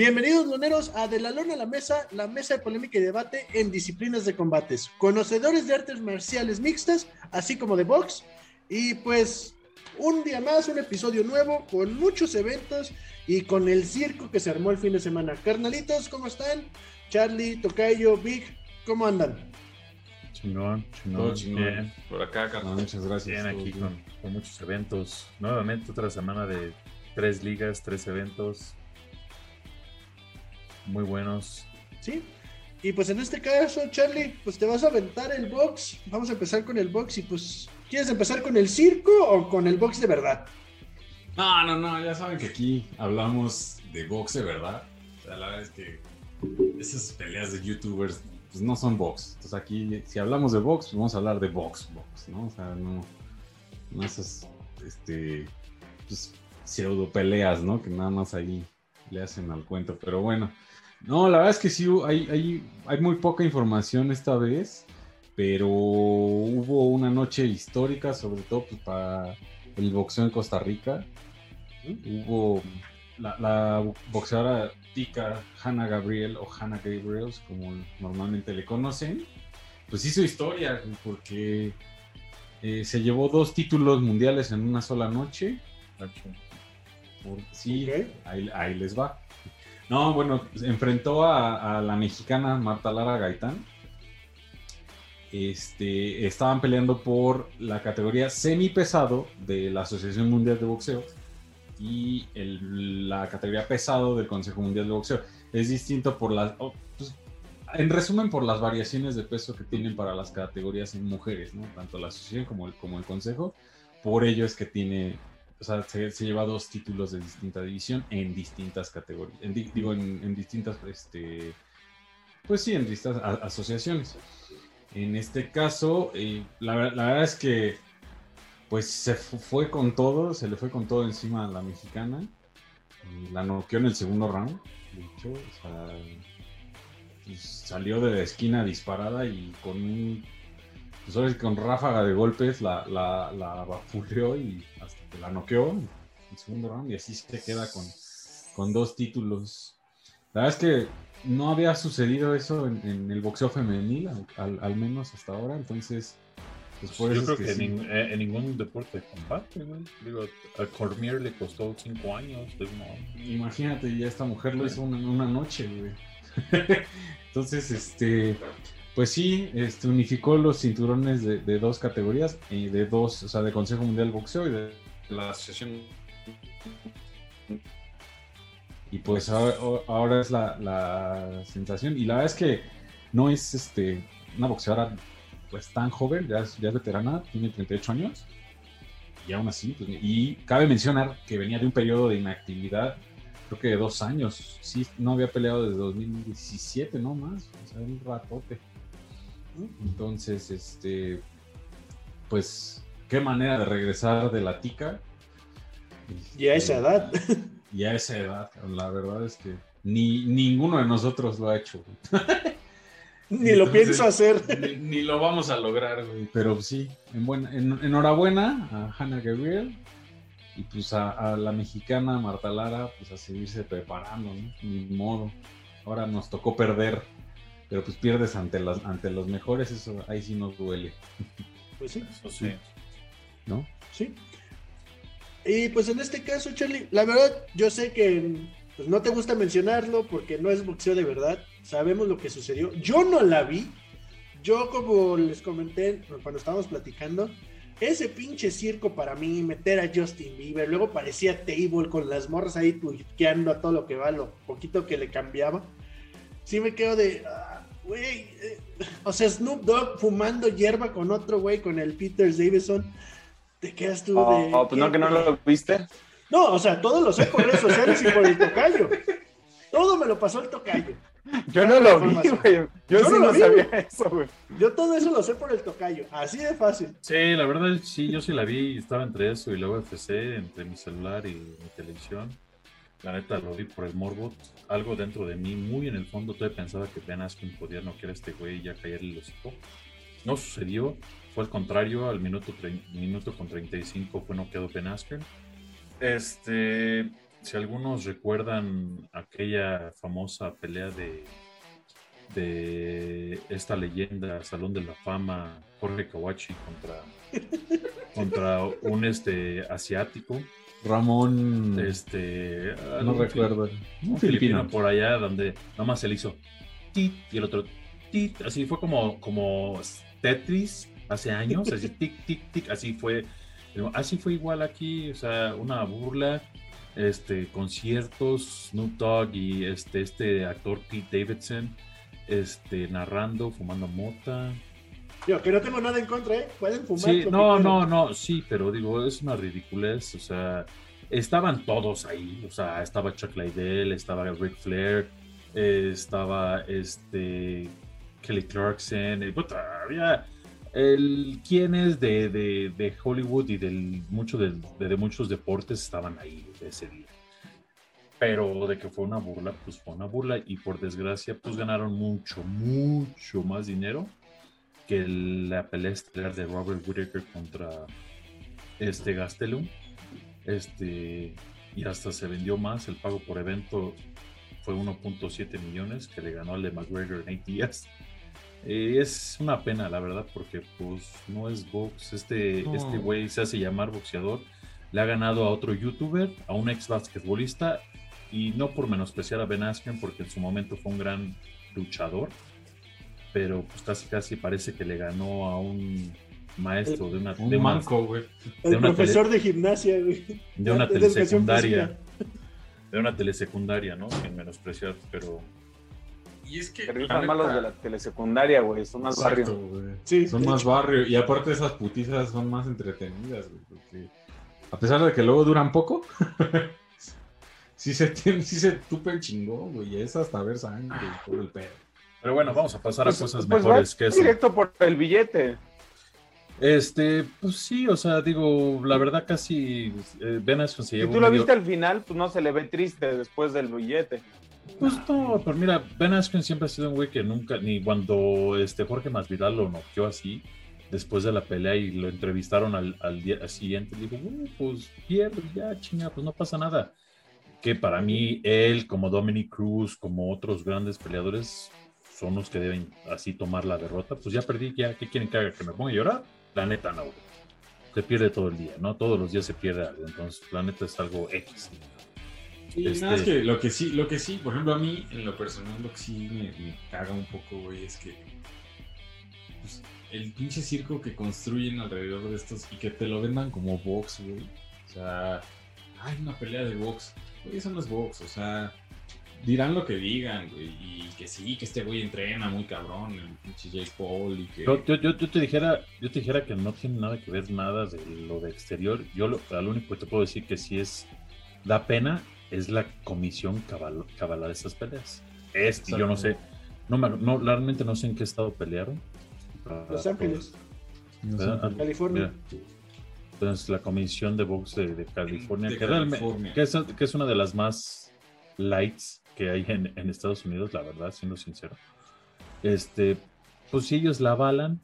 Bienvenidos, luneros, a De la Lona a la Mesa, la mesa de polémica y debate en disciplinas de combates. Conocedores de artes marciales mixtas, así como de box. Y pues, un día más, un episodio nuevo, con muchos eventos y con el circo que se armó el fin de semana. Carnalitos, ¿cómo están? Charlie, Tocayo, Big, ¿cómo andan? Chingón, chingón, Todo chingón. Bien, Por acá, No, carnal. muchas gracias. Bien, aquí con- con muchos eventos. Nuevamente otra semana de tres ligas, tres eventos. Muy buenos. ¿Sí? Y pues en este caso, Charlie, pues te vas a aventar el box. Vamos a empezar con el box y pues, ¿quieres empezar con el circo o con el box de verdad? No, no, no, ya saben que aquí hablamos de box de verdad. O sea, la verdad es que esas peleas de youtubers pues no son box. Entonces aquí, si hablamos de box, pues vamos a hablar de box, box, ¿no? O sea, no, no esas, este, pues, pseudo peleas, ¿no? Que nada más ahí le hacen al cuento. Pero bueno, no, la verdad es que sí, hay, hay, hay muy poca información esta vez, pero hubo una noche histórica, sobre todo pues, para el boxeo en Costa Rica. Hubo la, la boxeadora tica Hannah Gabriel o Hannah Gabriels, como normalmente le conocen, pues hizo historia porque eh, se llevó dos títulos mundiales en una sola noche. Por- sí, ahí, ahí les va. No, bueno, enfrentó a, la mexicana Marta Lara Gaitán. Este, estaban peleando por la categoría semipesado de la Asociación Mundial de Boxeo y la categoría pesado del Consejo Mundial de Boxeo. Es distinto por las... oh, pues, en resumen, por las variaciones de peso que tienen para las categorías en mujeres, ¿no? Tanto la asociación como el, como el consejo. Por ello es que tiene o sea, se, lleva dos títulos de distinta división en distintas categorías, digo, en, distintas, este, pues sí, en distintas asociaciones. En este caso, eh, la, ver- la verdad es que, pues se fu- fue con todo, se le fue con todo encima a la mexicana, la noqueó en el segundo round, de hecho, o sea, pues, salió de la esquina disparada y con un pues con ráfaga de golpes la, la, la y hasta que la noqueó en el segundo round y así se queda con, con dos títulos. La verdad es que no había sucedido eso en, en el boxeo femenil, al, al- menos hasta ahora, entonces pues por Yo eso creo es que, que sí. nin- eh, en ningún deporte de combate, güey. Digo, a Cormier le costó cinco años. no. Imagínate, ya esta mujer lo hizo una, una noche, güey. Entonces, este, pues sí, este, unificó los cinturones de, de dos categorías, y de dos, o sea, de Consejo Mundial de Boxeo y de la Asociación. Y pues ahora, es la, la sensación. Y la verdad es que no es este, una boxeadora pues tan joven, ya es, ya veterana, tiene 38 años. Y aún así, pues, y cabe mencionar que venía de un periodo de inactividad, creo que de dos años. Sí, no había peleado desde 2017, no más. O sea, un ratote. Entonces, este, pues, qué manera de regresar de la tica. Y a esa Este, edad. Y a esa edad, la verdad es que ni ninguno de nosotros lo ha hecho. Ni lo pienso hacer. Ni, ni lo vamos a lograr, güey. Pero sí, en buena, en- enhorabuena a Hannah Gabriel y pues a, a la mexicana Marta Lara, pues a seguirse preparando, ¿no? Ni modo. Ahora nos tocó perder, pero pues pierdes ante las ante los mejores, eso ahí sí nos duele, Pues sí, Eso sí. ¿No? sí. Y pues en este caso, Charlie, la verdad, yo sé que pues, no te gusta mencionarlo porque no es boxeo de verdad. Sabemos lo que sucedió. Yo no la vi. Yo, como les comenté cuando estábamos platicando, ese pinche circo para mí, meter a Justin Bieber, luego parecía Table con las morras ahí tuiteando a todo lo que va, lo poquito que le cambiaba. Sí me quedo de, ah, güey, eh, o sea, Snoop Dogg fumando hierba con otro güey, con el Peter Davison. Te quedas tú Oh, de. oh, pues no, que no lo viste. No, o sea, todo lo sé por redes sociales y por el tocayo. Todo me lo pasó el tocayo. Yo no lo vi, güey. Yo, Yo sí no no, lo vi, sabía eso, güey. Yo todo eso lo sé por el tocayo. Así de fácil. Sí, la verdad, sí, yo sí la vi. Estaba entre eso y la UFC, entre mi celular y mi televisión. La neta lo vi por el morbo. Algo dentro de mí, muy en el fondo, todavía pensaba que Ben Askren podía noquear a este güey y ya caerle el hocico. No sucedió. Fue al contrario. Al minuto, minuto con 35 fue noqueado Ben Askren. Este. si algunos recuerdan aquella famosa pelea de, de esta leyenda, Salón de la Fama, Jorge Kawachi contra, contra un este asiático. Ramón. Este. no recuerdo. Un Un filipino. filipino por allá donde nomás se le hizo tit y el otro tit. Así fue como, como Tetris hace años. Así tic, tic, tic. Así fue. Así fue igual aquí. O sea, una burla. Este, conciertos, Snoop Dogg y este, este actor Pete Davidson. Este, narrando, fumando mota. Yo, que no tengo nada en contra, ¿eh? Pueden fumar. Sí, no, no, no, sí, pero digo, es una ridiculez, o sea, estaban todos ahí, o sea, estaba Chuck Liddell, estaba Ric Flair, eh, estaba este Kelly Clarkson, eh, puta, había el quienes de, de, de Hollywood y de, de muchos deportes estaban ahí ese día. Pero de que fue una burla, pues fue una burla y por desgracia pues ganaron mucho, mucho más dinero que la pelea estelar de Robert Whittaker contra este Gastelum. Este, y hasta se vendió más. El pago por evento fue 1.7 millones que le ganó al de McGregor en 8 días. Eh, es una pena, la verdad, porque pues no es box. Este No. este güey se hace llamar boxeador. Le ha ganado a otro youtuber, a un ex basquetbolista. Y no por menospreciar a Ben Askren, porque en su momento fue un gran luchador pero pues casi casi parece que le ganó a un maestro de una, de Un una, manco, güey. El de una profesor de gimnasia, güey. de una De telesecundaria, de una telesecundaria, ¿no? Sin menospreciar, pero Y es que. Rifan más los de la telesecundaria, güey. Son más barrio. Exacto, güey. Sí, Son más barrio. Y aparte esas putizas son más entretenidas, güey. Porque a pesar de que luego duran poco, sí se, tienen, sí se tupen chingón, güey. Es hasta ver sangre y todo el pedo. pero bueno, vamos a pasar a Pues, cosas pues mejores que eso. directo por el billete. Este, pues sí, o sea, digo, la verdad casi eh, se Si tú lo medio- viste al final, pues no se le ve triste después del billete. Pues no, pero mira, Ben Askren siempre ha sido un güey que nunca, ni cuando este Jorge Masvidal lo noqueó así, después de la pelea y lo entrevistaron al, día siguiente, dijo, "Bueno, pues pierde ya, chinga, pues no pasa nada. Que para mí, él, como Dominic Cruz, como otros grandes peleadores, son los que deben así tomar la derrota. Pues ya perdí, ya, ¿qué quieren que haga? ¿Que me ponga a llorar? La neta no. Se pierde todo el día, ¿no? Todos los días se pierde algo, entonces la neta es algo X. Este- nada, es que lo que sí, lo que sí, por ejemplo, a mí, en lo personal, lo que sí me, me caga un poco, güey, es que pues, el pinche circo que construyen alrededor de estos y que te lo vendan como box, güey. O sea, hay una pelea de box. Güey, eso no es box, o sea, dirán lo que digan, güey, y que sí, que este güey entrena muy cabrón, el pinche Jake Paul, y que... Yo, yo, yo, yo te dijera, yo te dijera que no tiene nada que ver nada de lo de exterior. Yo lo, lo único que te puedo decir que sí es da pena es la comisión cabal, cabala de estas peleas. Es, y yo no sé, no, me- no realmente no sé en qué estado pelearon. Los Ah, Ángeles, sé, ¿verdad? California. Mira. Entonces la comisión de box de, de California, De que, realmente- California. que es, que es una de las más lights que hay en, en Estados Unidos, la verdad, siendo sincero. Este, pues si ellos la avalan,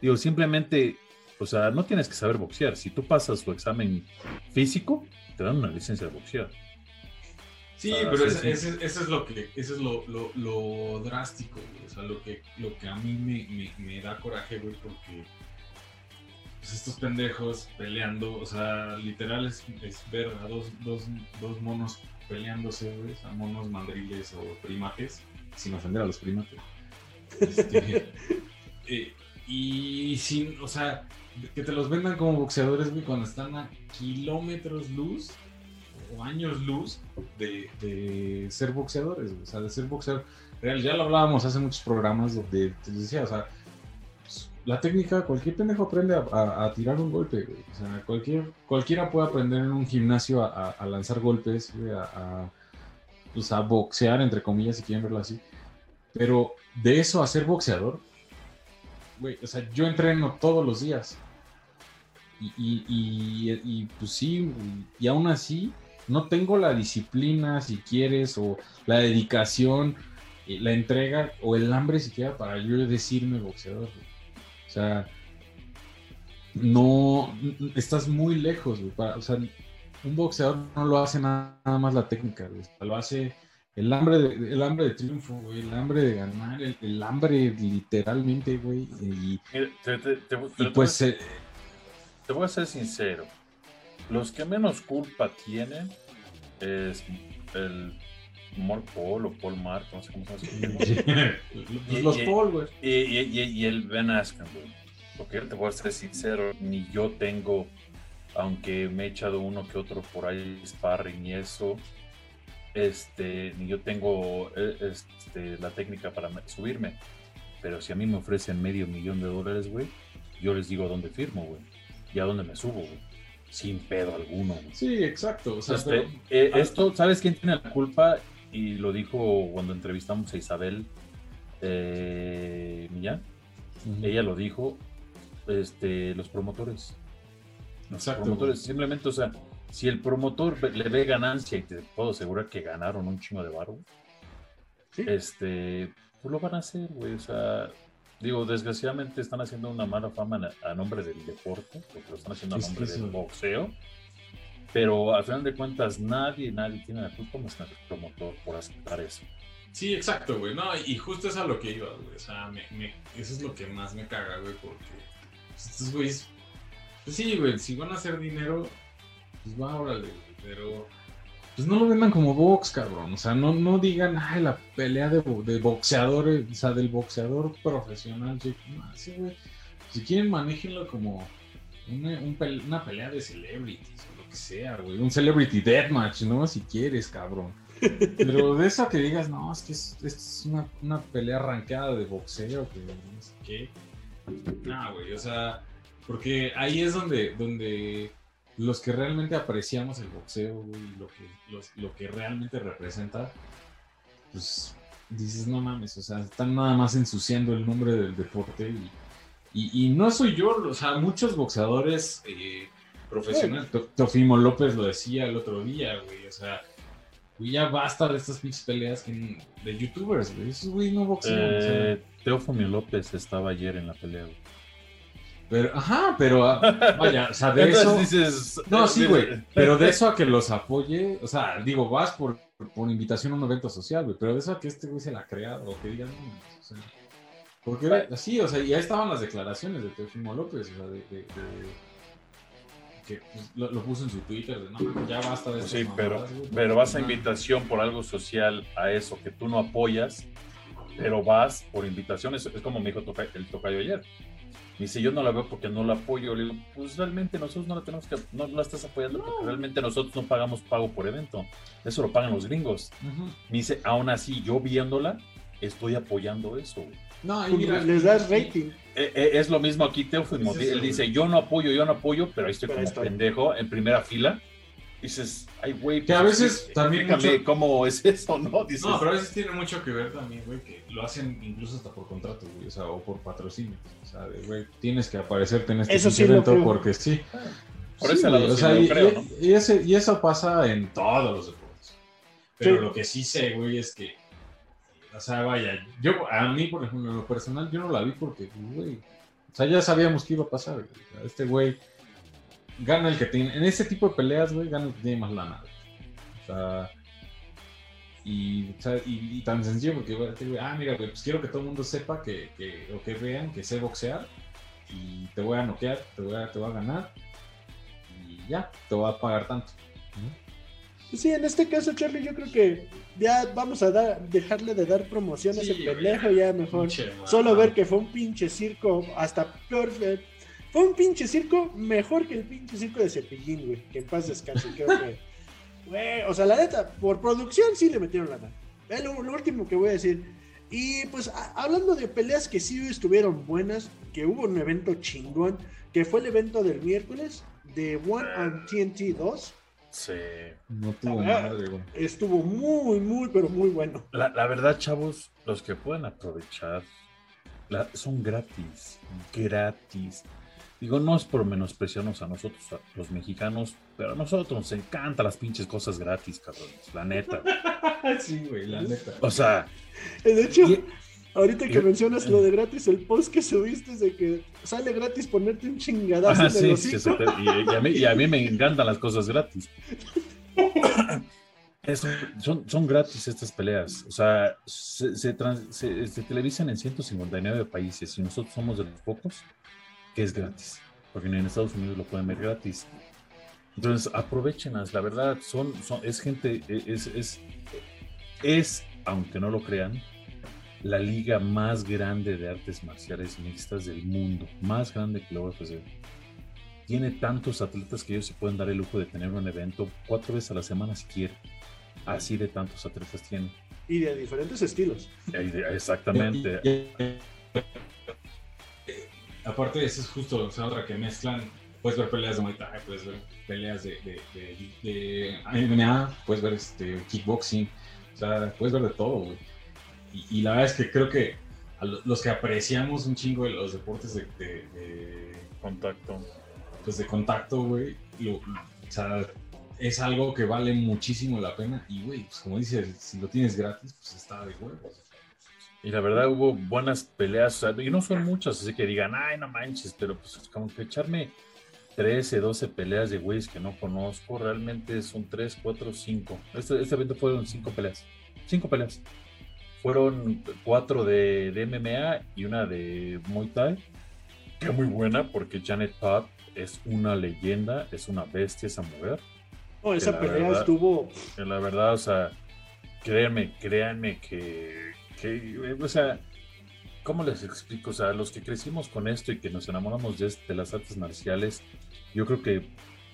digo, simplemente, o sea, no tienes que saber boxear. Si tú pasas tu examen físico, te dan una licencia de boxear. Sí, Ah, pero sí, ese, sí. ese- eso es lo que, eso es lo, lo, lo drástico, güey. O sea, lo que, lo que a mí me, me, me da coraje, güey, porque pues, estos pendejos peleando, o sea, literal es, es ver a dos, dos, dos monos peleándose, güey, sea, monos mandriles o primates, sin ofender a los primates. Este, eh, y sin, o sea, que te los vendan como boxeadores, güey, cuando están a kilómetros luz o años luz de, de ser boxeadores, o sea, de ser boxeador real. Ya lo hablábamos hace muchos programas donde te decía, o sea, pues, la técnica, cualquier pendejo aprende a, a- a tirar un golpe, güey. O sea, cualquier, cualquiera puede aprender en un gimnasio a, a- lanzar golpes, güey, a, pues, a boxear, entre comillas, si quieren verlo así. Pero de eso a ser boxeador, güey, o sea, yo entreno todos los días. Y, y, y- y, pues sí, y aún así no tengo la disciplina, si quieres, o la dedicación, eh, la entrega o el hambre siquiera para yo decirme boxeador. güey. O sea, no, estás muy lejos, güey, para- o sea, un boxeador no lo hace nada, nada más la técnica, güey. Lo hace el hambre de, el hambre de triunfo, güey, el hambre de ganar, el, el hambre literalmente, güey. Y, Mira, te, te- te- y te- pues eh, te voy a ser sincero. Los que menos culpa tienen es el Mark Paul o Paul Mark, no sé cómo se llama. pues los y- Paul, güey. Y, y- y- y el Ben Askren, güey. Porque yo te voy a ser sincero, ni yo tengo, aunque me he echado uno que otro por ahí, sparring y eso, este, ni yo tengo eh, este, la técnica para me- subirme. Pero si a mí me ofrecen medio millón de dólares, güey, yo les digo a dónde firmo, güey. Y a dónde me subo, güey. Sin pedo alguno. Sí, exacto. O sea, Este, pero- eh, esto, ¿sabes quién tiene la culpa? Y lo dijo cuando entrevistamos a Isabel eh, Millán. Ella lo dijo, este, los promotores. Los Exacto, promotores, simplemente, o sea, si el promotor le ve ganancia y te puedo asegurar que ganaron un chingo de barro, Sí. este, pues lo van a hacer, güey. O sea, digo, desgraciadamente están haciendo una mala fama a, nombre del deporte, porque lo están haciendo a nombre del boxeo. Pero al final de cuentas, nadie, nadie tiene la culpa más que el promotor por aceptar eso. Sí, exacto, güey. No, y justo es a lo que iba, güey. O sea, me, me- eso es lo que más me caga, güey, porque estos güeyes. Pues sí, güey, si van a hacer dinero, pues va, órale, güey. Pero. Pues no lo vendan como box, cabrón. O sea, no, no digan, ay, la pelea de, de boxeador, eh, o sea, del boxeador profesional. No, sí. Si quieren, manéjenlo como una, una pelea de celebrities o lo que sea, güey. Un celebrity deathmatch, ¿no? Si quieres, cabrón. Pero de eso que digas, no, es que es una, una pelea arrancada de boxeo, que no sé qué. No, güey, o sea, porque ahí es donde, donde los que realmente apreciamos el boxeo, güey, lo que, los- lo que realmente representa, pues dices, no mames, o sea, están nada más ensuciando el nombre del deporte y, y, y no soy yo, o sea, muchos boxeadores eh, profesionales, To- Tofimo López lo decía el otro día, güey, o sea, güey, ya basta de estas pinches peleas que- de youtubers, güey, esos güey no boxean, o sea, Eh, Teófimo López estaba ayer en la pelea. güey. Pero, ajá, pero, ah, vaya, o sea, de eso... dices, No, sí, güey. Pero de eso a que los apoye, o sea, digo, vas por, por invitación a un evento social, güey. Pero de eso a que este güey se la crea o que digan, no, o sea. Porque así, o sea, y ahí estaban las declaraciones de Teofimo López, o sea, de. de- de- que pues, lo, lo puso en su Twitter, de no, ya basta de Pues estas sí, pero, mamadas, güey". pero vas a No. invitación por algo social a eso que tú no apoyas, pero vas por invitación. Es, como me dijo el tocayo ayer. Me dice, yo no la veo porque no la apoyo. Le digo, pues realmente nosotros no la tenemos que, no la estás apoyando porque realmente nosotros no pagamos pago por evento. Eso lo pagan los gringos. Me dice, aún así, yo viéndola, estoy apoyando eso. güey. No, mira, Les das rating. Eh, eh, es lo mismo aquí, eso, Él dice, yo no apoyo, yo no apoyo, pero ahí estoy Pero como estoy. pendejo en primera fila. Dices, ay, güey. Que a pues, veces también mucho- cómo es eso, ¿no? Dices, No, pero a veces tiene mucho que ver también, güey, que lo hacen incluso hasta por contrato, güey, o sea, o por patrocinio. O sea, de, güey, tienes que aparecerte en este Eso sí evento porque sí. Por Sí, ese güey, lado o sea, y, creo, y- ¿no? y ese- y eso pasa en todos los deportes. Pero Sí. lo que sí sé, güey, es que, o sea, vaya, yo, a mí, por ejemplo, en lo personal, yo no la vi porque, güey, o sea, ya sabíamos que iba a pasar, güey. Este güey gana el que tiene, en ese tipo de peleas, güey, gana el que tiene más lana, güey. O sea, y, o sea, y, y tan sencillo porque, güey, güey, ah, mira, güey, pues quiero que todo el mundo sepa que, que, o que vean que sé boxear y te voy a noquear, te voy a, te voy a ganar y ya, te voy a pagar tanto. Sí, en este caso, Charlie, yo creo que ya vamos a dar, dejarle de dar promoción a ese Sí, pendejo, ya mejor. Pinche. Solo ver que fue un pinche circo, hasta peor. Fue un pinche circo mejor que el pinche circo de Cepillín, güey. Que en paz descanse, creo que. Güey, o sea, la neta, por producción sí le metieron la mano. Es lo, lo último que voy a decir. Y pues a- hablando de peleas que sí estuvieron buenas, que hubo un evento chingón, que fue el evento del miércoles de One and TNT 2. Sí. No tuvo madre, güey. Estuvo muy, muy, pero muy bueno. La, la verdad, chavos, los que pueden aprovechar la- son gratis, gratis. Digo, no es por menospreciarnos a nosotros, a los mexicanos, pero a nosotros nos encantan las pinches cosas gratis, cabrones, la neta. sí, güey, la neta. O sea, De hecho, y, Ahorita que mencionas lo de gratis, el post que subiste es de que sale gratis ponerte un chingadazo Ah, en el sí, sí, y, y a mí, y a mí me encantan las cosas gratis. Es- son, son gratis estas peleas. O sea, se, se trans- se- se televisan en 159 países y nosotros somos de los pocos que es gratis. Porque ni en Estados Unidos lo pueden ver gratis. Entonces, aprovechenlas, la verdad, son, son, es gente, es, es, es, aunque no lo crean, la liga más grande de artes marciales mixtas del mundo, más grande que la UFC. Tiene tantos atletas que ellos se pueden dar el lujo de tener un evento cuatro veces a la semana si quieren. Así de tantos atletas tienen. Y de diferentes estilos. Exactamente. Aparte de eso es justo o sea, otra que mezclan. Puedes ver peleas de Muay Thai, puedes ver peleas de, de, de- de MMA, puedes ver este, kickboxing, o sea, puedes ver de todo, güey. Y, y la verdad es que creo que a lo- los que apreciamos un chingo de los deportes de, de- de- Contacto. pues de contacto, güey, lo- o sea, es algo que vale muchísimo la pena. Y, güey, pues como dices, si lo tienes gratis, pues está de huevos. Y la verdad hubo buenas peleas, y no son muchas, así que digan, ay, no manches, pero pues como que echarme 13, 12 peleas de güeyes que no conozco, realmente son 3, 4, 5. Este, este evento fueron 5 peleas. 5 peleas. Fueron 4 de, de MMA y una de Muay Thai, que muy buena porque Janet Todd es una leyenda, es una bestia esa mujer. No, esa pelea verdad- estuvo. Que la verdad, o sea, créanme, créanme que, que, o sea, ¿cómo les explico? O sea, los que crecimos con esto y que nos enamoramos de, de las artes marciales, yo creo que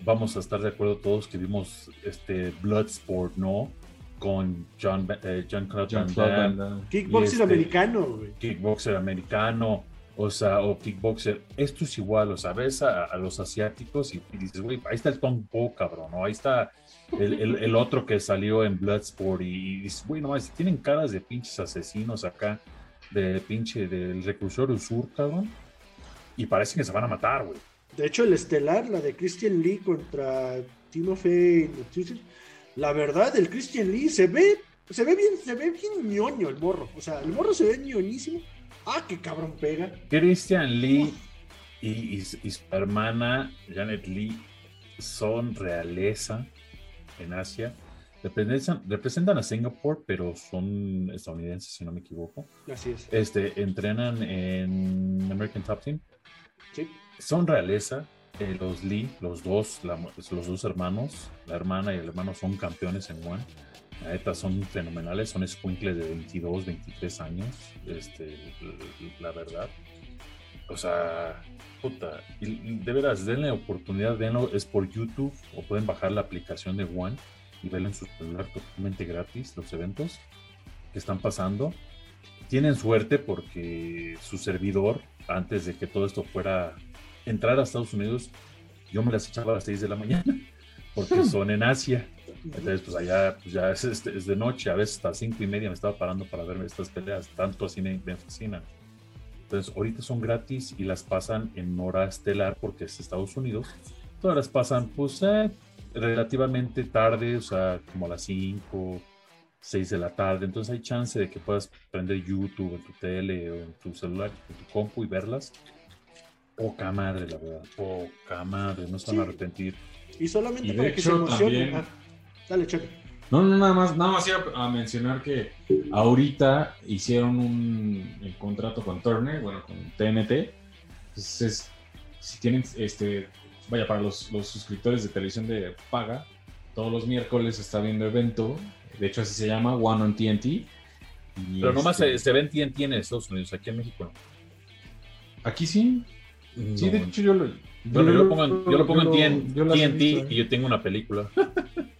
vamos a estar de acuerdo todos que vimos este Bloodsport, ¿no? Con John, eh, John Claude Van Jean-Claude Damme, Van Damme. Kickboxing este- americano, güey. kickboxer americano, o sea, o kickboxer. Esto es igual, o sea, ves a, a los asiáticos y, y dices, güey, ahí está el Tong Po, cabrón, ¿no? Ahí está el, el- el otro que salió en Bloodsport y, y dices, güey, no, mames, tienen caras de pinches asesinos acá, de pinche, del reclusorio sur, cabrón, y parece que se van a matar, güey. De hecho, el estelar, la de Christian Lee contra Timofey la verdad, el Christian Lee se ve, se ve bien, se ve bien ñoño el morro. O sea, el morro se ve ñoñísimo. Ah, qué cabrón pega. Christian Lee y, y- y su hermana Janet Lee son realeza en Asia. Representan, representan a Singapur, pero son estadounidenses, si no me equivoco. Así es. Este, entrenan en American Top Team. Sí. Son realeza. eh, los Lee, los dos, la- los dos hermanos, la hermana y el hermano son campeones en One. La neta son fenomenales, son squinkles de 22, 23 años, este, la verdad. O sea, puta, y de veras, denle oportunidad, denlo, es por YouTube o pueden bajar la aplicación de One y verlo en su celular totalmente gratis, los eventos que están pasando. Tienen suerte porque su servidor, antes de que todo esto fuera entrar a Estados Unidos, yo me las echaba a las 6 de la mañana porque son en Asia. Entonces, pues allá pues ya es, de noche, a veces hasta cinco y media me estaba parando para ver estas peleas, tanto así me, me fascinan. Entonces, ahorita son gratis y las pasan en hora estelar porque es Estados Unidos. Todas las pasan, pues, eh, relativamente tarde, o sea, como a las 5, 6 de la tarde. Entonces, hay chance de que puedas prender YouTube en tu tele o en tu celular, en tu compu y verlas. Poca madre, la verdad. Poca madre, no se van a Sí. arrepentir. Y solamente Y de para que se hecho, emocionen. también- Ah, dale, Chucky. No, no, nada más, nada más iba a mencionar que ahorita hicieron un contrato con Turner, bueno, con TNT. Entonces, si tienen, este, vaya, para los, los suscriptores de televisión de paga, todos los miércoles está viendo evento, de hecho así se llama, One on TNT. y, Pero nomás este, se, se ven TNT en Estados Unidos, aquí en México no. Aquí sí, sí, de hecho yo lo... Bueno, yo lo pongo en, yo lo pongo en TN TNT ¿eh? y yo tengo una película.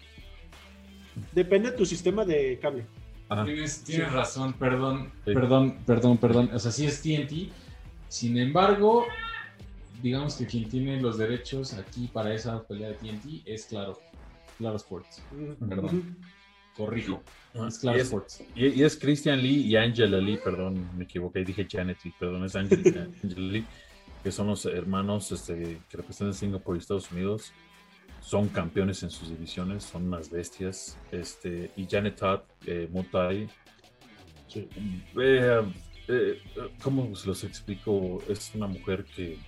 Depende de tu sistema de cable. Tienes, tienes razón, perdón, Sí. perdón, perdón, perdón. O sea, sí es TNT. Sin embargo, digamos que quien tiene los derechos aquí para esa pelea de TNT es Claro, Claro Sports. Perdón. ujú. Corrijo, es Claro y, es, Sports. y- y es Christian Lee y Angela Lee, perdón, me equivoqué, dije Janet Lee, perdón, es Angela, Angela Lee, que son los hermanos este, que representan Singapur y Estados Unidos. Son campeones en sus divisiones, son unas bestias. Este, y Janet Todd, eh, Sí. eh, eh, ¿cómo se los explico? Es una mujer que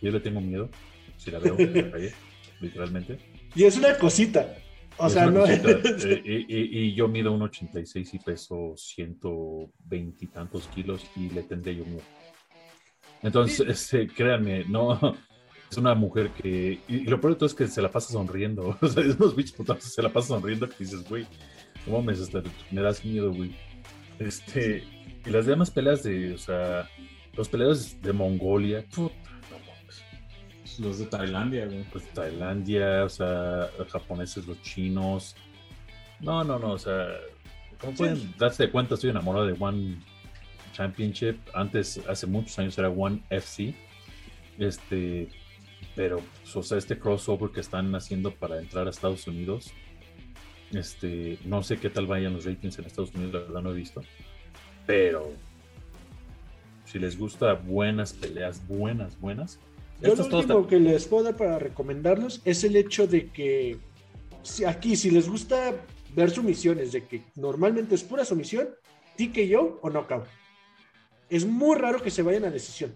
yo le tengo miedo, si la veo en la calle, literalmente. Y es una cosita. O sea, no eh, y, y- y yo mido un 86 y peso 120 y tantos kilos y le tendré yo miedo. Entonces, este, créanme, no, es una mujer que, y, y lo peor de todo es que se la pasa sonriendo, o sea, es unos bichos putazos, se la pasa sonriendo que dices, güey, no mames, hasta me das miedo, güey. Este, y las demás peleas de, o sea, los peleadores de Mongolia, puta, no mames Los de Tailandia, güey. pues Tailandia, o sea, los japoneses, los chinos. No, no, no, o sea, como pueden darse cuenta, estoy enamorado de One Championship. Antes, hace muchos años era One FC. Este, pero, pues, o sea, este crossover que están haciendo para entrar a Estados Unidos. Este, no sé qué tal vayan los ratings en Estados Unidos, la verdad no he visto. Pero, si les gusta buenas peleas, buenas, buenas. Yo lo último que les puedo dar para recomendarlos es el hecho de que si aquí, si les gusta ver sumisiones, de que normalmente es pura sumisión, TKO o knockout. Es muy raro que se vayan a decisión.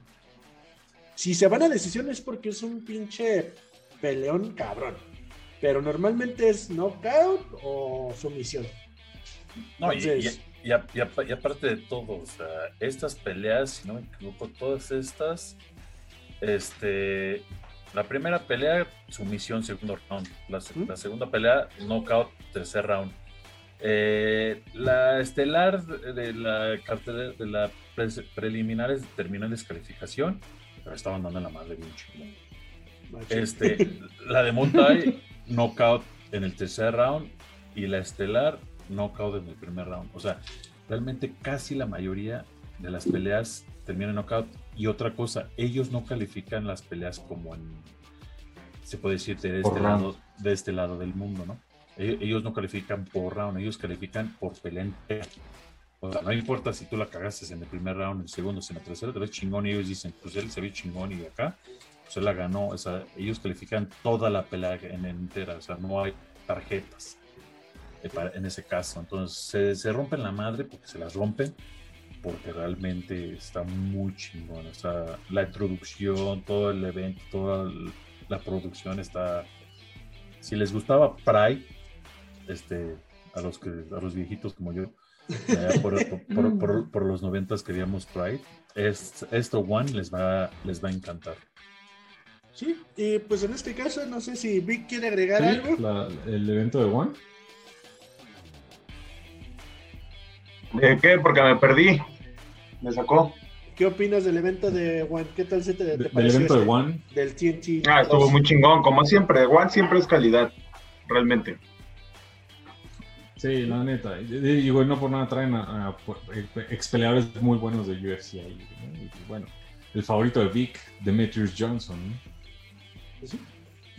Si se van a decisión es porque es un pinche peleón cabrón. Pero normalmente es knockout o sumisión. No, y, Entonces- y- y a- y apa- y aparte de todo, o sea, estas peleas, si no me equivoco, todas estas, este, la primera pelea, sumisión, segundo round. La, se- ¿Mm? la segunda pelea, knockout, tercer round. Eh, la estelar de la cartelera de la pre- preliminares terminó en descalificación, pero estaban dando la madre bien chingón. Este, la de Montai, knockout en el tercer round y la estelar, knockout en el primer round. O sea, realmente casi la mayoría de las peleas terminan en knockout. Y otra cosa, ellos no califican las peleas como en, se puede decir, de este, lado, de este lado del mundo, ¿no? E- Ellos no califican por round, ellos califican por pelea entera. No importa si tú la cagaste en el primer round, en el segundo, en el tercero, te ves chingón y ellos dicen, pues él se ve chingón y acá pues él la ganó. Ellos califican toda la pelea en entera, o sea, no hay tarjetas en ese caso. Entonces, se, rompen la madre porque se las rompen, porque realmente está muy chingón. O sea, la introducción, todo el evento, toda la producción está. Si les gustaba Pride, este, a los que a los viejitos como yo, por, por- por- por los noventas que veíamos Pride, es, esto One les va, les va a encantar. Sí, y pues en este caso, no sé si Vic quiere agregar Sí, algo. la- el evento de One. ¿De qué? Porque me perdí. Me sacó. ¿Qué opinas del evento de One? ¿Qué tal se te, te de- del pareció evento de este? One. Del TNT. Ah, estuvo 2? muy chingón, como siempre. One siempre es calidad. Realmente. Sí, la neta. Digo, no por nada traen a, a peleadores muy buenos de UFC ahí. Y, bueno, el favorito de Vic, Demetrius Johnson. ¿no?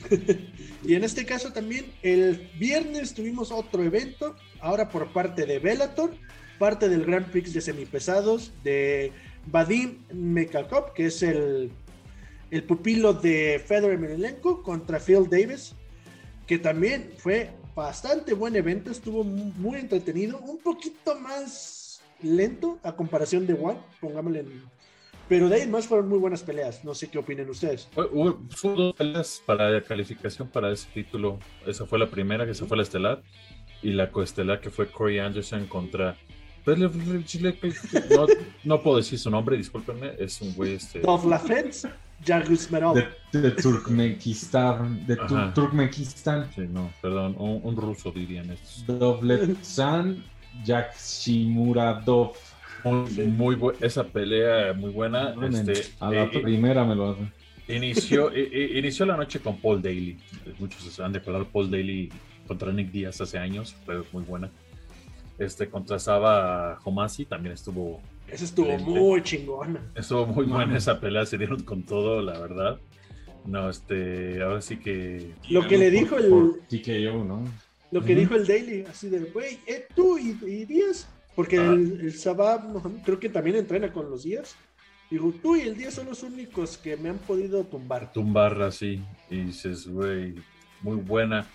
Y en este caso también, el viernes tuvimos otro evento, ahora por parte de Bellator, parte del Grand Prix de semipesados de Vadim Mekakov, que es el, el pupilo de Fedor Emelianenko contra Phil Davis, que también fue bastante buen evento, estuvo mu- muy entretenido, un poquito más lento a comparación de One, pongámosle en... Pero de ahí más fueron muy buenas peleas, no sé qué opinen ustedes. Hubo- dos peleas para la calificación para ese título. Esa fue la primera, que esa fue la estelar. Y la coestelar, que fue Corey Anderson contra. No, no puedo decir su nombre, discúlpenme. Es un güey este. Dovlafets, Yagusmerov. De, de Turkmenistán. De. Turkmenistán. Sí, no, perdón, un, un ruso dirían estos. Dovletsan Yakshimuradov. Muy, muy bu- esa pelea muy buena. Este, a la eh, eh, primera me lo hace. inició, eh, eh, inició la noche con Paul Daly. Muchos han declarado Paul Daly contra Nick Díaz hace años, fue muy buena. Este contra Saba Homasi también estuvo Esa estuvo muy chingona. Estuvo muy buena esa pelea, se dieron con todo, la verdad. No, este, ahora sí que. Lo que le dijo Por- el, TKO, ¿no? lo que Ujú. dijo el Daily, así de, güey, eh, tú y, y Díaz, porque Ah. el, el Sabah Mohamed creo que también entrena con los Díaz. Dijo, tú y el Díaz son los únicos que me han podido tumbar. Tumbar así. Y dices, güey, muy buena.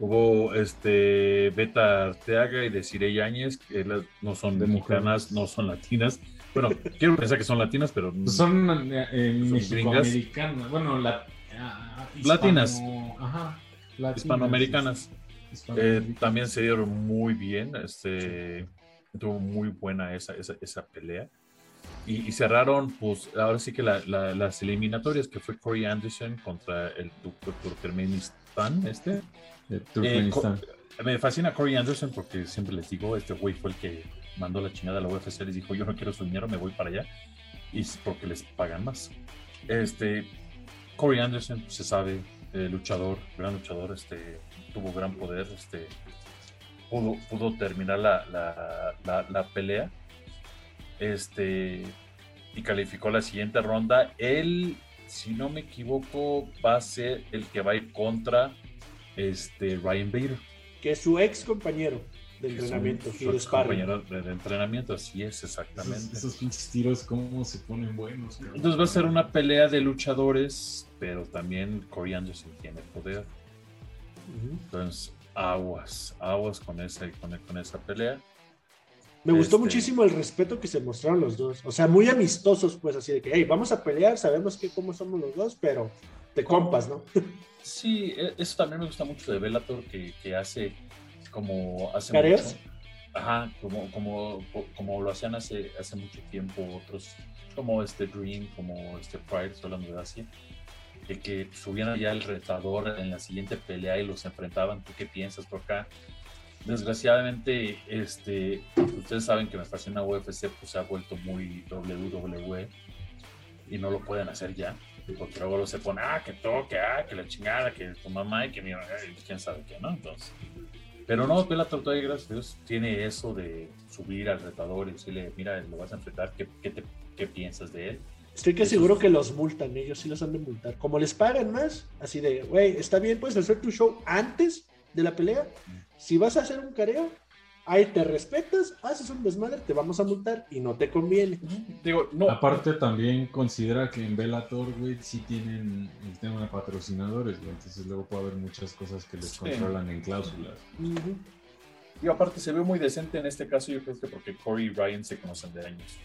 Hubo este Beta Arteaga y Desiree Yáñez, que no son De mexicanas, mujeres. no son latinas. Bueno, quiero pensar que son latinas, pero Pues son eh, eh, mexicoamericanas. Bueno, la, ah, hispano- Latinas. Ajá. latinas, hispanoamericanas. Eh, hispanoamericanas. también se dieron muy bien. Este, tuvo muy buena esa, esa, esa pelea. Y, y cerraron, pues, ahora sí que la- la- las eliminatorias, que fue Corey Anderson contra el Tur- Turkmenistán, este. Turkmenistán. Me fascina Corey Anderson porque siempre les digo, este güey fue el que mandó la chingada a la UFC, les dijo, yo no quiero su dinero, me voy para allá. Y es porque les pagan más. Este, Corey Anderson, se sabe, eh, luchador, gran luchador, este, tuvo gran poder, este, pudo, pudo terminar la- la pelea. Este, y calificó la siguiente ronda. Él, si no me equivoco, va a ser el que va a ir contra este, Ryan Bader. Que es su ex compañero de entrenamiento y su de sparring. compañero de, de entrenamiento, así es, exactamente. esos pinches tiros, cómo se ponen buenos. cabrón. Entonces va a ser una pelea de luchadores, pero también Corey Anderson tiene poder. Entonces, aguas, aguas con esa, con, con esa pelea. Me gustó Este- muchísimo el respeto que se mostraron los dos. O sea, muy amistosos, pues así de que, hey, vamos a pelear, sabemos que cómo somos los dos, pero de compas, ¿no? Sí, e- eso también me gusta mucho de Bellator, que, que hace como... Hace ¿Careos? mucho- Ajá, como, como, como lo hacían hace, hace mucho tiempo otros, como este Dream, como este Pride, hablando de Asia, de que subían allá el retador en la siguiente pelea y los enfrentaban. ¿Tú qué piensas por acá? Desgraciadamente, este, ustedes saben que me fascina UFC, pues se ha vuelto muy WWE y no lo pueden hacer ya. Porque luego se pone, ah, que toque, ah, que la chingada, que tu mamá y que mi ay, quién sabe qué, ¿no? Entonces, pero no, Bellator todavía, gracias a Dios, tiene eso de subir al retador y decirle, mira, lo vas a enfrentar, ¿qué, qué, te- qué piensas de él? Estoy que seguro que los multan, ellos sí los han de multar. Como les pagan más, así de, güey, está bien, puedes hacer tu show antes de la pelea. Si vas a hacer un careo, ahí te respetas, haces un desmadre, te vamos a multar y no te conviene. Digo, no, Aparte también considera que en Bellator, güey, sí tienen el tema de patrocinadores, güey. Entonces luego puede haber muchas cosas que les Sí. controlan en cláusulas. Ujú. Y aparte se ve muy decente en este caso, yo creo que porque Corey y Ryan se conocen de años.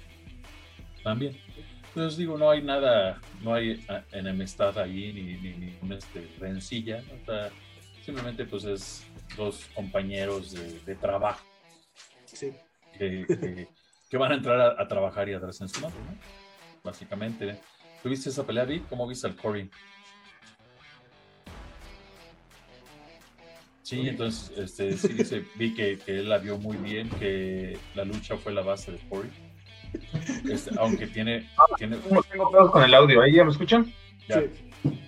También. Entonces digo, no hay nada, no hay ah, enemistad ahí, ni, ni, ni una este, rencilla. ¿no? O sea, simplemente pues es dos compañeros de, de trabajo Sí. que, que- que van a entrar a, a trabajar y a darse en su madre, ¿no? Básicamente. ¿Tuviste esa pelea, Vi? ¿Cómo viste al Corey? Sí, entonces este, sí, dice- vi que, que él la vio muy bien, que la lucha fue la base de Corey. Este, aunque tiene, tiene Tengo tengo pedos con el audio. ¿Ahí ya me escuchan? ya, Sí.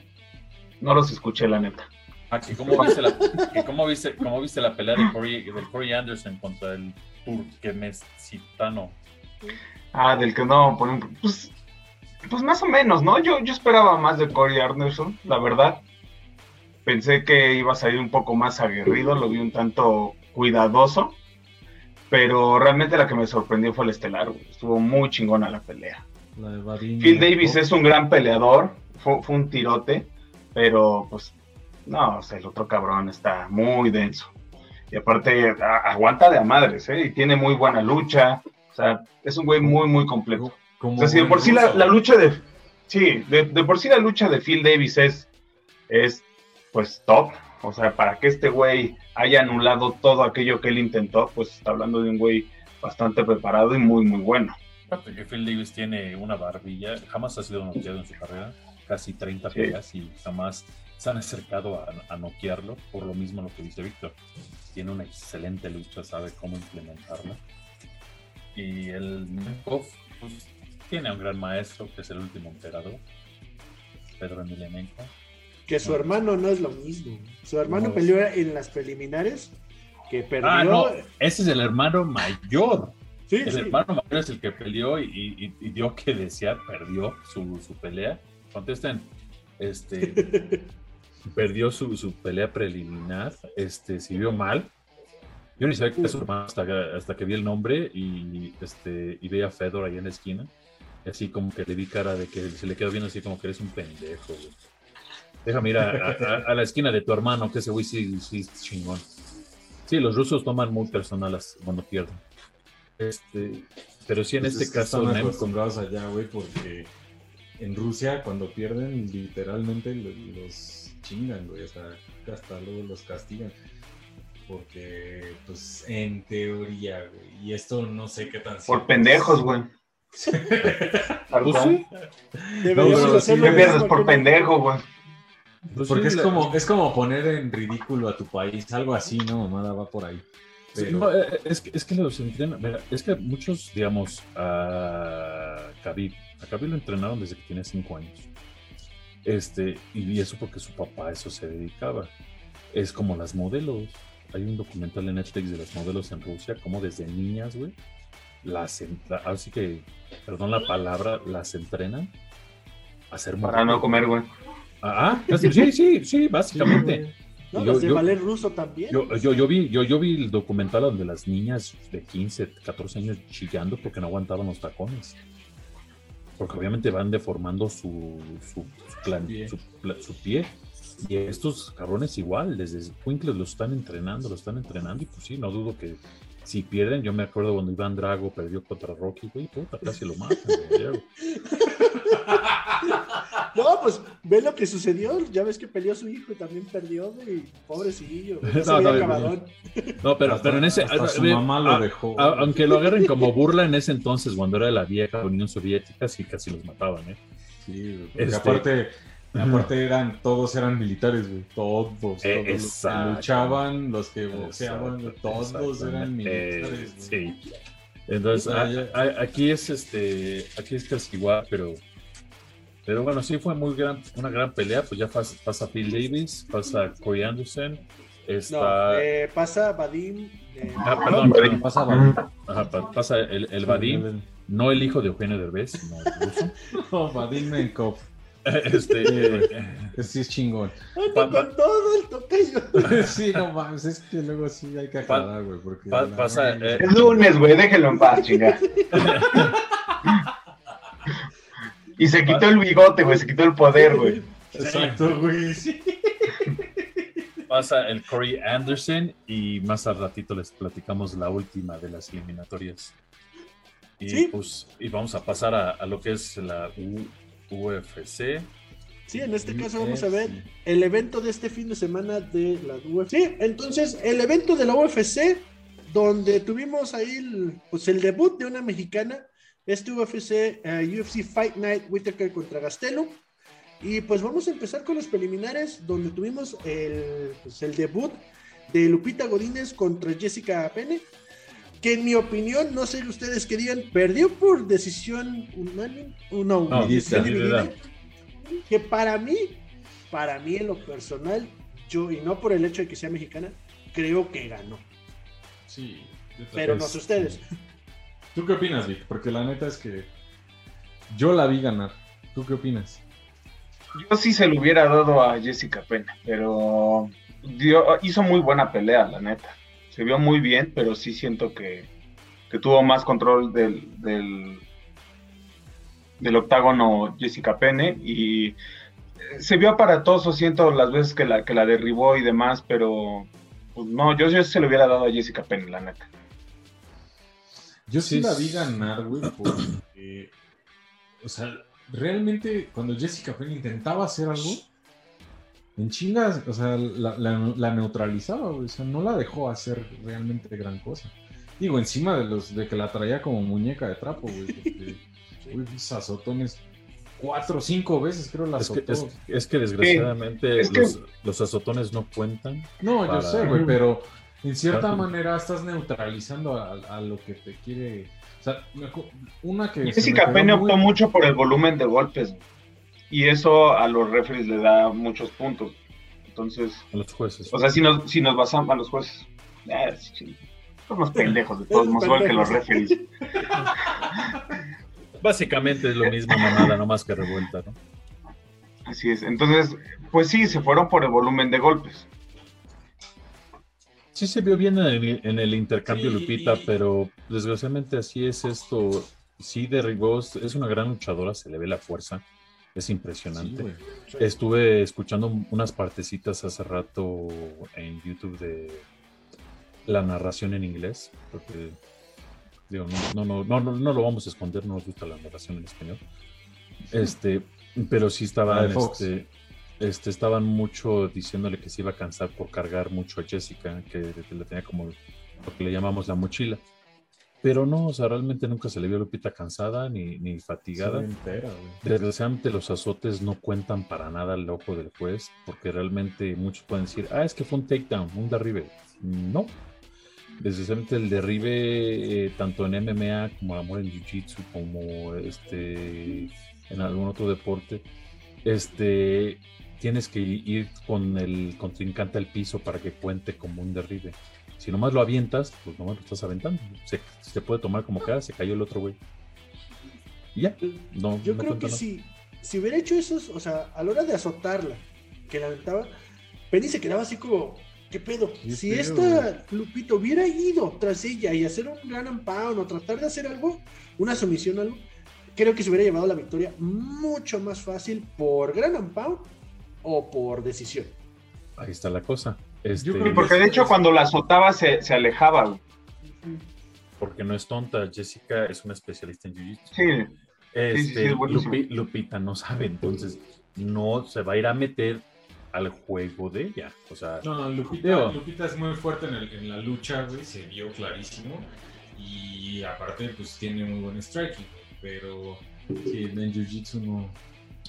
No los escuché, la neta. Ah, que cómo viste la, que cómo viste, cómo viste la pelea de Corey, del Corey Anderson contra el turquemesitano. Ah, del que no, por ejemplo, pues, pues más o menos, ¿no? Yo, yo esperaba más de Corey Anderson, la verdad. Pensé que iba a salir un poco más aguerrido, lo vi un tanto cuidadoso, pero realmente la que me sorprendió fue el estelar, güey. estuvo muy chingona la pelea. La de Phil Davis es un gran peleador, fue, fue un tirote, pero pues no, o sea, el otro cabrón está muy denso. Y aparte a- aguanta de a madres, ¿eh? Y tiene muy buena lucha, o sea, es un güey muy, muy completo. Como O sea, si de por sí la, la lucha de. Sí, de, de por sí la lucha de Phil Davis es. Es pues top. O sea, para que este güey haya anulado todo aquello que él intentó, pues está hablando de un güey bastante preparado y muy, muy bueno. Aparte que Phil Davis tiene una barbilla, jamás ha sido noqueado en su carrera, casi 30 Sí. peleas y jamás se han acercado a, a noquearlo, por lo mismo lo que dice Víctor. Tiene una excelente lucha, sabe cómo implementarla. Y el Nemkov, pues, tiene a un gran maestro, que es el último emperador, Pedro Emelianenko. Que su hermano no es lo mismo. Su hermano No. peleó en las preliminares, que perdió. Ah, no, ese es el hermano mayor. Sí, El sí. hermano mayor es el que peleó y, y- y dio que desear, perdió su, su pelea. Contesten, este, perdió su, su pelea preliminar, este, se vio mal. Yo ni sabía que era su hermano hasta, hasta que vi el nombre y, este, y veía a Fedor ahí en la esquina. Y así como que le vi cara de que se le quedó viendo así como que eres un pendejo. güey. Déjame ir a, a- a la esquina de tu hermano, que ese güey sí, sí es chingón. Sí, los rusos toman muy personales cuando pierden. Este, pero sí, en Pues este es caso, Están acostumbrados allá, güey, porque en Rusia cuando pierden, literalmente lo- los chingan, güey. O sea, hasta luego los castigan. Porque, pues, en teoría, güey. Y esto no sé qué tan Por pendejos, güey. Pues mismo por pendejo, güey. pues Porque sí, es la- como, es como poner en ridículo a tu país, algo así, ¿no? Mamada va por ahí. Sí, no, eh, es, que, es que los entrenan. mira, Es que muchos, digamos, a Khabib, a Khabib lo entrenaron desde que tenía 5 años. Este, y eso porque su papá a eso se dedicaba. Es como las modelos. Hay un documental en Netflix de las modelos en Rusia, como desde niñas, güey, las la- así que, perdón la palabra, las entrenan a hacer Para no comer, güey. Ah, ah, sí, sí, sí, básicamente. No, Yo- yo- ballet ruso también. Yo, yo, yo, vi, yo, yo vi el documental donde las niñas de 15, 14 años chillando porque no aguantaban los tacones. Porque obviamente van deformando su, su, su, plan- su pie. Y estos cabrones igual, desde Winkler los están entrenando, los están entrenando. Y pues sí, no dudo que si pierden, yo me acuerdo cuando Iván Drago perdió contra Rocky, güey, puta, casi lo matan. güey. No, pues ve lo que sucedió. Ya ves que peleó su hijo y también perdió, güey. Pobrecillo. güey. No, no, pero, Hasta- pero en ese... hasta su mamá lo dejó. A- aunque lo agarren como burla en ese entonces, cuando era la vieja Unión Soviética, sí casi los mataban, ¿eh? Sí, porque Este- aparte, aparte eran, todos eran militares, güey. Todos, todos Eh, los que exacto. luchaban, los que boxeaban, Exacto, todos eran militares. güey. Eh, sí. Entonces, a- a- aquí es este, aquí es casi igual, pero, pero bueno, sí fue muy gran, una gran pelea, pues ya pasa, pasa Phil Davis, pasa Corey Anderson, No, está, eh, pasa Vadim. eh, ah, perdón, perdón, Pasaba. ajá, pa- pasa el, el Vadim, no el hijo de Eugenio Derbez. No, Vadim Menkov. este, sí es chingón. Anda con todo el tocayo. Sí, no mames, es que luego sí hay que aclarar, güey. Porque pa- la- pasa, eh, Es lunes, güey, déjenlo en paz, chinga. Y se quitó el bigote, güey, se quitó el poder, güey. Exacto, güey. Sí. pasa el Corey Anderson y más al ratito les platicamos la última de las eliminatorias. Y Sí. pues y vamos a pasar a, a lo que es la U- UFC. Sí, en este caso vamos a ver el evento de este fin de semana de la UFC. Sí, entonces el evento de la UFC, donde tuvimos ahí el, pues, el debut de una mexicana, este UFC, eh, UFC Fight Night Whitaker contra Gastelum. Y pues vamos a empezar con los preliminares, donde tuvimos el, pues, el debut de Lupita Godínez contra Jessica Pene, que en mi opinión, no sé ustedes qué digan, perdió por decisión unánime, no, No, decisión dividida. dividida que para mí, para mí en lo personal, yo, y no por el hecho de que sea mexicana, creo que ganó. Sí. Pero no sé ustedes. ¿Tú qué opinas, Vic? Porque la neta es que yo la vi ganar. ¿Tú qué opinas? Yo sí se lo hubiera dado a Jessica Pena, pero dio- hizo muy buena pelea, la neta. Se vio muy bien, pero sí siento que, que tuvo más control del, del, del octágono Jessica Pene y eh, se vio aparatoso, siento las veces que la, que la derribó y demás, pero pues, no, yo, yo se lo hubiera dado a Jessica Pene, la neta. Yo sí, Sí, la vi ganar, güey, porque. O sea, realmente cuando Jessica Penn intentaba hacer algo, en chingas, o sea, la, la- la neutralizaba, güey. O sea, no la dejó hacer realmente gran cosa. Digo, encima de los de que la traía como muñeca de trapo, güey. Porque, güey, azotones cuatro o cinco veces creo la Es que, azotó. es, es que desgraciadamente Es que- los, los azotones no cuentan. No, yo sé, güey, pero en cierta Claro. manera estás neutralizando a, a lo que te quiere. O sea, una que. Jessica muy- optó mucho por el volumen de golpes güey. Y eso a los referees le da muchos puntos. Entonces, a los jueces. o sea, si nos, si nos basamos a los jueces, eh, sí, somos pendejos de todos modos, igual que los referees. Básicamente es lo mismo mamada, no más que revuelta, ¿no? Así es. Entonces, pues sí, se fueron por el volumen de golpes. Sí se vio bien en el, en el intercambio, Sí. Lupita, pero desgraciadamente así es esto. Sí derribó, es una gran luchadora, se le ve la fuerza. Es impresionante. Sí. Estuve escuchando unas partecitas hace rato en YouTube de la narración en inglés, porque digo, no, no, no, no, no lo vamos a esconder, no nos gusta la narración en español. Este, pero sí estaban, este, este, estaban mucho diciéndole que se iba a cansar por cargar mucho a Jessica, que, que le tenía como lo que le llamamos la mochila. Pero no, o sea, realmente nunca se le vio a Lupita cansada ni, ni fatigada. Entera. Desgraciadamente los azotes no cuentan para nada al ojo del juez, porque realmente muchos pueden decir, ah, es que fue un takedown, un derribe. No. Desgraciadamente el derribe, eh, tanto en MMA como amor en Jiu-Jitsu, como este, en algún otro deporte, este, tienes que ir con el contrincante al piso para que cuente como un derribe. Si nomás lo avientas, pues nomás lo estás aventando. Se, se puede tomar como que se cayó el otro güey. Y ya. No, Yo no creo que nada. si, si hubiera hecho eso, o sea, a la hora de azotarla, que la aventaba, Penny se quedaba así como, ¿qué pedo? ¿Qué si pedo, esta Lupita hubiera ido tras ella y hacer un gran pound o tratar de hacer algo, una sumisión algo, creo que se hubiera llevado la victoria mucho más fácil por gran pound o por decisión. Ahí está la cosa. Este, creo que Porque de hecho cuando la azotaba se, se alejaba. güey. porque no es tonta, Jessica es una especialista en Jiu-Jitsu. Sí, Este, sí, sí, es buenísimo. Lupi- Lupita no sabe, entonces no se va a ir a meter al juego de ella. O sea, No, Lupita, Lupita es muy fuerte en, el- en la lucha, güey, se vio clarísimo. Y aparte, pues tiene muy buen striking. Pero sí, en Jiu-Jitsu no.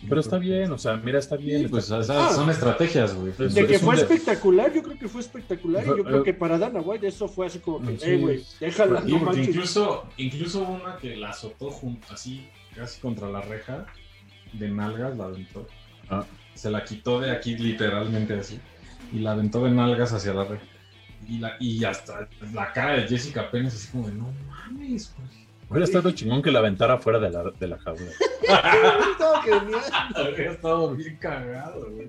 Pero está bien, o sea, mira, está bien. Sí, pues está- o sea, Ah. son estrategias, güey. De que es fue de- espectacular, yo creo que fue espectacular. Y yo creo eh, que para Dana White eso fue así como que, Sí. eh, güey, déjala, no manches. incluso, incluso una que la azotó junto, así, casi contra la reja, de nalgas, la aventó. Ah. Se la quitó de aquí literalmente así. Y la aventó de nalgas hacia la reja. Y, la, y hasta la cara de Jessica Pérez así como de, no mames, güey. Hubiera estado chingón que la aventara fuera de la, de la jaula. Habría estado bien cagado, güey.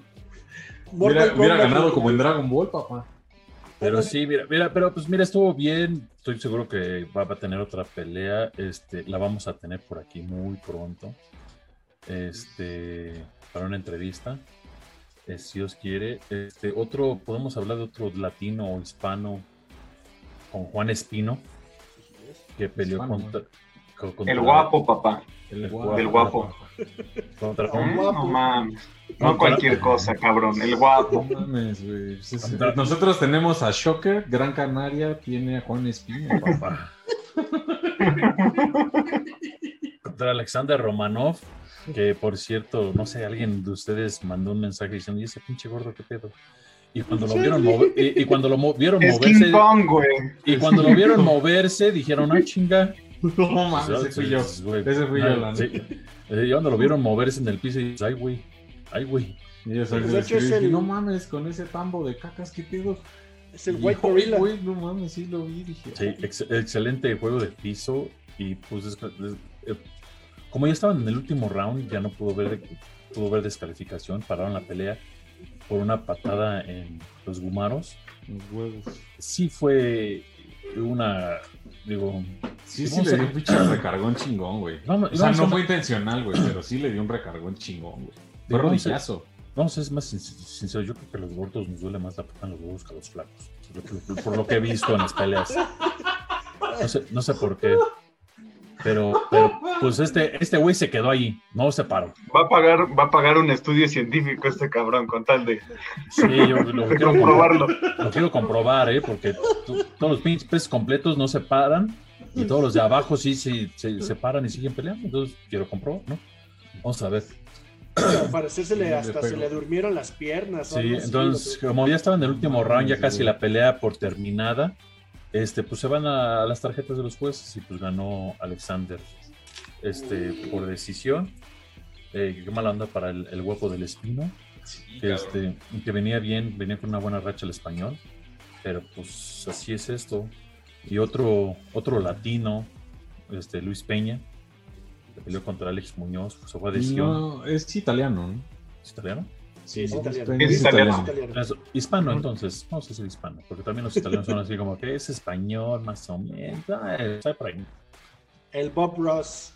Hubiera, hubiera ganado como en Dragon Ball, papá. Pero sí, mira, mira, pero pues mira, estuvo bien. Estoy seguro que va, va a tener otra pelea. Este, la vamos a tener por aquí muy pronto. Este, para una entrevista. eh, si Dios quiere. Este, otro, podemos hablar de otro latino o hispano con Juan Espino, que peleó Hispano, contra, co- contra- el guapo, papá. El guapo. El guapo. contra Un un- guapo. No mames. No, No cualquier cosa, cabrón. El guapo. No mames, güey. Es- Nosotros tenemos a Shocker, Gran Canaria tiene a Juan Espino, papá. contra Alexander Romanov, que por cierto, no sé, alguien de ustedes mandó un mensaje diciendo, ¿y ese pinche gordo qué pedo? Y cuando lo vieron mover, y, y cuando lo mo- vieron Es moverse, King Kong, güey. y cuando lo vieron moverse, dijeron, ah, chinga. No mames, ese fui yo. Ese fui yo, ah, la sí. Eh, Y cuando lo vieron moverse en el piso, y dices, ay, güey, ay, güey. Y Pues, de hecho, es el- no mames, con ese tambo de cacas, ¿qué pedo? Es el White Gorilla. Güey, no mames, sí lo vi, dije. Sí, ex- excelente juego de piso, y pues, es- es- eh, como ya estaban en el último round, ya no pudo ver, pudo ver descalificación, pararon la pelea por una patada en los gumaros. Los huevos. sí fue una, digo, Sí, sí, le a- dio un pinche recargón chingón, güey. vamos, O sea, no a- fue intencional, güey, pero sí le dio un recargón chingón, güey. Fue rodillazo. vamos a ser más sin- sinceros, yo creo que a los gordos nos duele más la patada en los huevos que a los flacos, por lo, por lo que he visto en las peleas. No sé, no sé por qué, pero, pero pues este este güey se quedó ahí, no se paró. Va a pagar, va a pagar un estudio científico este cabrón con tal de, Sí, yo lo de quiero comprobar, comprobarlo. lo quiero comprobar, ¿eh? porque tú- todos los pinches peces completos no se paran y todos los de abajo sí se, se, se paran y siguen peleando, entonces quiero comprobar, ¿no? Vamos a ver. Al parecer se Sí, le, le hasta se le durmieron las piernas. Sí, entonces, como ya estaba en el último round, ya casi la pelea por terminada, este, pues se van a las tarjetas de los jueces y pues ganó Alexander este, por decisión. Eh, qué mala onda para el, el guapo del espino, Sí, que, este, que venía bien, venía con una buena racha el español, pero pues así es esto. Y otro, otro latino, este, Luis Peña, que peleó contra Alex Muñoz, pues se fue a decisión. No, es italiano, ¿no? ¿Es italiano? Sí, Es sí, italiano. es italiano. es italiano. Es hispano, entonces, vamos a decir hispano, porque también los italianos son así como que es español, más o menos. Ah, está por ahí. El Bob Ross.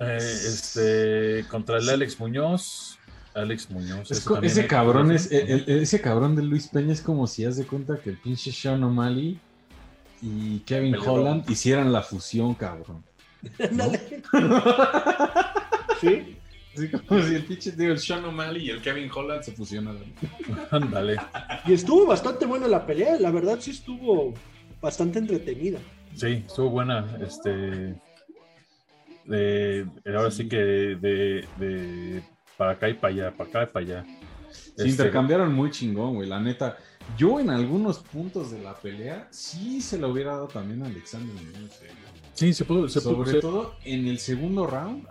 Eh, este, contra el Alex Muñoz. Alex Muñoz. Es ese cabrón es, el- el- ese cabrón de Luis Peña es como si haz de cuenta que el pinche Sean O'Malley y Kevin Peleador. Holland hicieran la fusión, cabrón. Ándale. Sí. Así como si el pinche digo, el Sean O'Malley y el Kevin Holland se fusionaran. Ándale. Y estuvo bastante buena la pelea, la verdad sí estuvo bastante entretenida. Sí, estuvo buena. Este. De, ahora sí, Sí. que de, de para acá y para allá, para acá y para allá. Se Este, intercambiaron muy chingón, güey. La neta, yo en algunos puntos de la pelea sí se lo hubiera dado también a Alexander eh. Sí, se pudo, se, pudo, Sobre se, todo en el segundo round.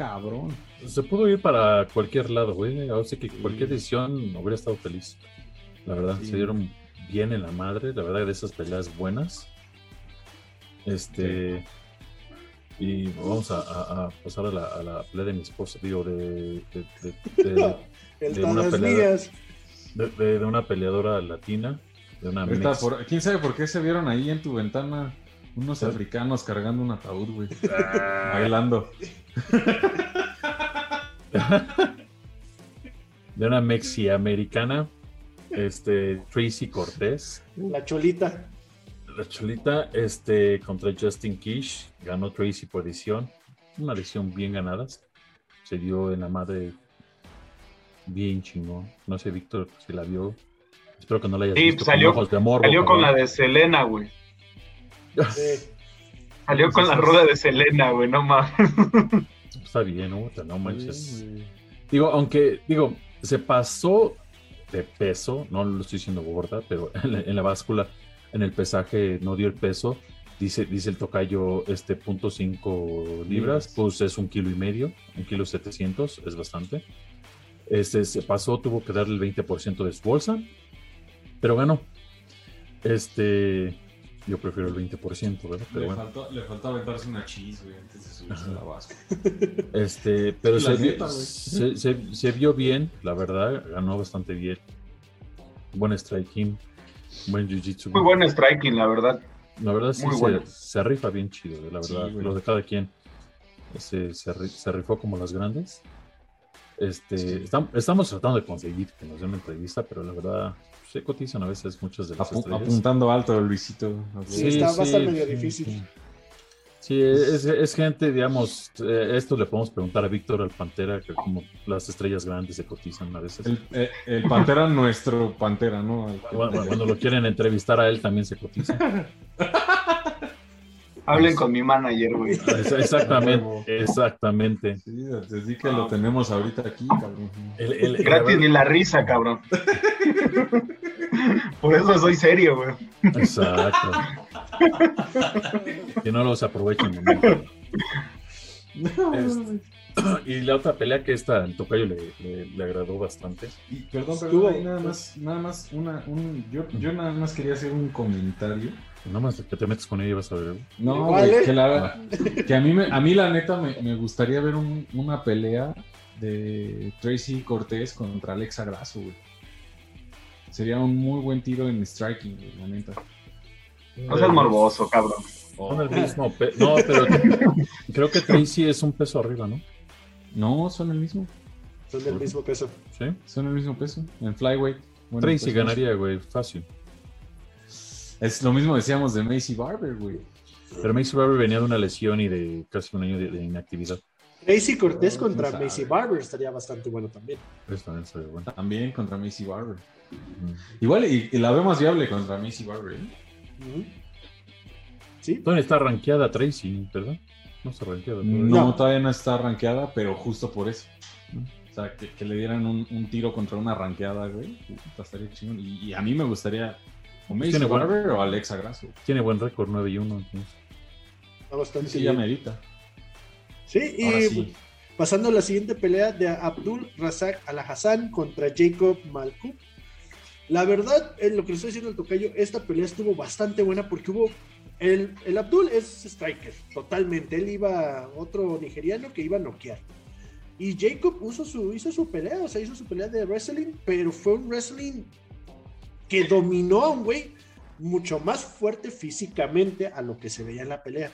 Cabrón. se pudo ir para cualquier lado, güey. Ahora sí que cualquier decisión hubiera estado feliz. La verdad, Sí. se dieron bien en la madre. La verdad, de esas peleas buenas. Este. Y vamos a, a- a pasar a la, a la pelea de mi esposa, digo, de, de, de- de- El De una todas pelea. mías. de- de- de una peleadora latina, de una ¿Quién sabe por qué se vieron ahí en tu ventana unos africanos cargando un ataúd, güey? Ah. Bailando. de una mexiamericana, este, Tracy Cortés. La cholita. La cholita este, contra Justin Kish, ganó Tracy por decisión. Una decisión bien ganada. Se dio en la madre bien chingón. No sé, Víctor, si la vio. Espero que no la hayas Sí, visto salió- con ojos de morbo. Salió con la de Selena, güey. Sí. Salió con la rueda de Selena, güey, no mames. Está bien, ¿no? No manches. Digo, aunque, digo, se pasó de peso, no lo estoy diciendo gorda, pero en la, en la báscula, en el pesaje no dio el peso. Dice, dice el tocayo, este punto cinco libras, pues es un kilo y medio, un kilo setecientos, es bastante. Este se pasó, tuvo que darle el 20% de su bolsa, pero ganó. Este, yo prefiero el 20%, ¿verdad? Pero Le, bueno. faltó, le faltó aventarse una cheese, güey, antes de subirse a la báscula. Este, pero Sí, se, neta, güey. se, se- se vio bien, la verdad, ganó bastante bien. Buen striking, buen jiu-jitsu. Muy buen striking, la verdad. La verdad sí bueno. se rifa bien chido, eh, la Sí, verdad. güey. lo de cada quien. Se, se, se rifó como las grandes. Este, Sí. estam- estamos tratando de conseguir que nos den una entrevista, pero la verdad se cotizan a veces muchas de las Apu- estrellas. apuntando alto, Luisito. Sí, está- va a estar medio difícil. Sí, es, es gente, digamos, eh, esto le podemos preguntar a Víctor, al Pantera, que como las estrellas grandes se cotizan a veces. El, eh, el Pantera, nuestro Pantera, ¿no? Bueno, cuando lo quieren entrevistar a él también se cotiza. Hablen con mi manager, güey. Exactamente, exactamente. Sí, desde que lo tenemos ahorita aquí, cabrón. El- el- el- Gratis ni la risa, cabrón. Por eso soy serio, güey. Exacto. Que no los aprovechen. ¿no? Este, y la otra pelea que esta el Tocayo le, le- le agradó bastante. Y, perdón, perdón, nada más, nada más, una, un, yo, yo nada más quería hacer un comentario. Nada más que te metes con ella y vas a ver. No, güey, que, la- que a mí, me, a mí la neta me, me gustaría ver un- una pelea de Tracy Cortés contra Alexa Grasso, güey. Sería un muy buen tiro en striking, güey, la neta. No seas morboso, cabrón. Son el mismo pe- No, pero creo que Tracy es un peso arriba, ¿no? No, son el mismo. Son del mismo peso. Sí. Son el mismo peso. En flyweight. Bueno, Tracy pues, ganaría, güey, fácil. Es lo mismo decíamos de Macy Barber, güey. Pero Macy Barber venía de una lesión y de casi un año de, de inactividad. Tracy Cortés No, quién contra sabe. Macy Barber estaría bastante bueno también. Eso también sería bueno. También contra Macy Barber. Igual, y, y la veo más viable contra Macy Barber. ¿eh? ¿Sí? Todavía está rankeada Tracy, ¿verdad? No está rankeada. No, No. todavía no está rankeada, pero justo por eso. O sea, que, que le dieran un, un tiro contra una rankeada, güey. Estaría chingón. Y, y a mí me gustaría o Macy Tiene buen- Barber o Alexa Grasso. Tiene buen récord, 9 y 1. entonces. Está bastante Sí, ya bien. merita. Sí, y Ahora sí. pasando a la siguiente pelea de Abdul Razak Al-Hassan contra Jacob Malku. La verdad, en lo que le estoy diciendo al tocayo, esta pelea estuvo bastante buena porque hubo. El, el Abdul es striker, totalmente. Él iba, otro nigeriano que iba a noquear. Y Jacob hizo su, hizo su pelea, o sea, hizo su pelea de wrestling, pero fue un wrestling que dominó a un güey mucho más fuerte físicamente a lo que se veía en la pelea.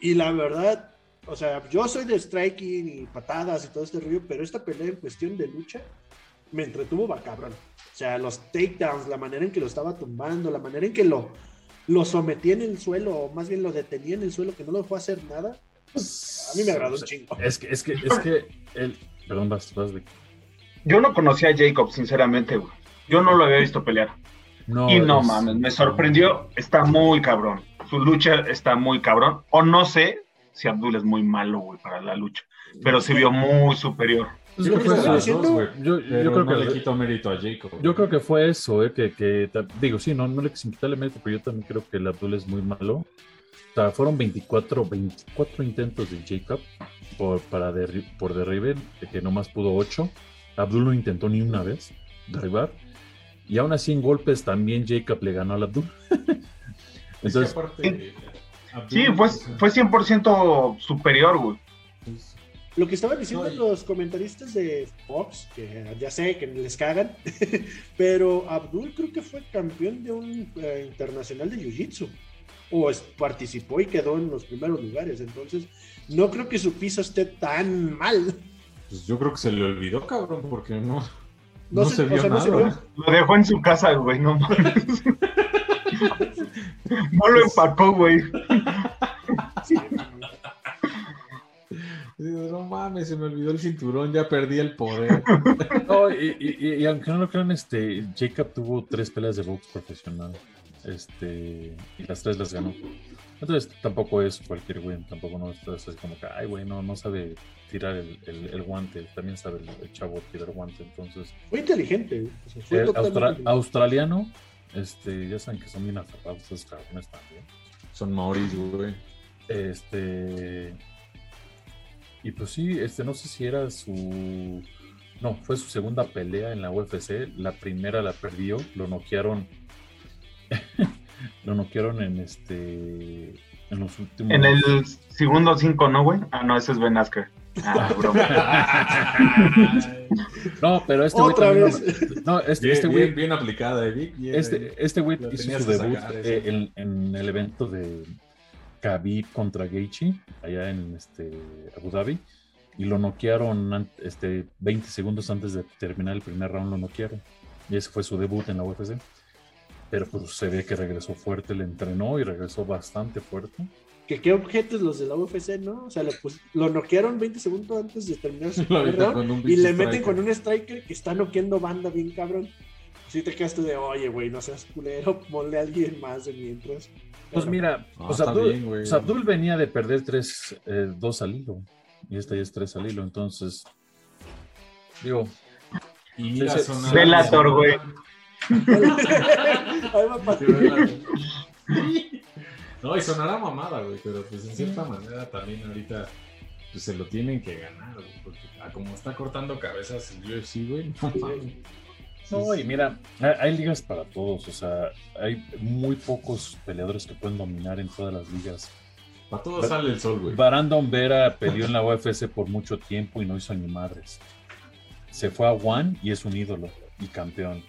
Y la verdad, o sea, yo soy de striking y patadas y todo este rollo, pero esta pelea en cuestión de lucha me entretuvo va cabrón. O sea, los takedowns, la manera en que lo estaba tumbando, la manera en que lo, lo sometía en el suelo, o más bien lo detenía en el suelo, que no lo fue a hacer nada. A mí me agradó un chingo. Es que, es que, es que el. Perdón, vas, vas, Vic. Yo no conocía a Jacob, sinceramente, güey. Yo no lo había visto pelear. No, y no es- mames, me sorprendió. Está muy cabrón. Su lucha está muy cabrón. O no sé si Abdul es muy malo, güey, para la lucha. Pero se vio muy superior. Pues Yo creo que yo- yo creo no le quito mérito a Jacob. Yo creo que fue eso, eh, que, que digo, sí, no, no le quitarle mérito, pero yo también creo que el Abdul es muy malo. O sea, fueron 24, 24 intentos de Jacob por, para derri- por derribe, de que nomás pudo 8. Abdul no intentó ni una vez derribar. Y aún así en golpes también Jacob le ganó al Abdul. Entonces, aparte, Abdul- Sí, fue, fue 100% superior, güey. Lo que estaban diciendo No, los comentaristas de Fox, que ya sé que les cagan, pero Abdul creo que fue campeón de un eh, internacional de Jiu-Jitsu. O es- participó y quedó en los primeros lugares. Entonces, no creo que su piso esté tan mal. pues yo creo que se le olvidó, cabrón, porque no, No no, se- se, o vio no nada. se vio. Lo dejó en su casa, güey, no mames. No lo empacó, güey. No mames, se me olvidó el cinturón, ya perdí el poder. No, y, y- y- y aunque no lo crean, este, Jacob tuvo tres peleas de box profesional. Este, y las tres las ganó. Entonces tampoco es cualquier güey, tampoco no es así como que, ay güey, no, no sabe tirar el, el- el guante, también sabe el, el chavo tirar guante. Entonces, Fue inteligente. fue austra- inteligente. australiano, este, ya saben que son bien aferrados esos cabrones también. Son maoris, güey. Este. Y pues sí, este, no sé si era su. No, fue su segunda pelea en la UFC. La primera la perdió, lo noquearon. lo noquearon en este. En los últimos. En el segundo cinco, ¿no, güey? Ah, no, ese es Ben Askren. Ah, broma. No, pero este güey Otra también. vez. No, este, Bien, este bien, güey. bien aplicada, eh, Vic. bien ahí. Este, este güey hizo su debut sacar, eh, en, en el evento de Khabib contra Gaethje, allá en este, Abu Dhabi, y lo noquearon este, 20 segundos antes de terminar el primer round, lo noquearon. Y ese fue su debut en la UFC. Pero pues se ve que regresó fuerte, le entrenó y regresó bastante fuerte. Que qué objetos los de la UFC, ¿no? O sea, le pus- lo noquearon 20 segundos antes de terminar su Lo round y le meten striker. con un striker que está noqueando banda bien cabrón. Si te quedas tú de, oye, güey, no seas culero, ponle a alguien más de mientras. Pues Pero, mira, Ah, pues está Abdul, bien, güey. pues Abdul venía de perder tres, eh, dos al hilo. Y esta ya es tres al hilo. Entonces, digo, Y Velator, güey. Ahí va. Velator. No, y sonará mamada, güey, pero pues en cierta manera también ahorita pues se lo tienen que ganar, güey, porque a como está cortando cabezas el UFC, güey, no mames. No, y mira, hay, hay ligas para todos, o sea, hay muy pocos peleadores que pueden dominar en todas las ligas. Para todo sale el sol, güey. Brandon Vera peleó en la UFC por mucho tiempo y no hizo ni madres. Se fue a One y es un ídolo y campeón.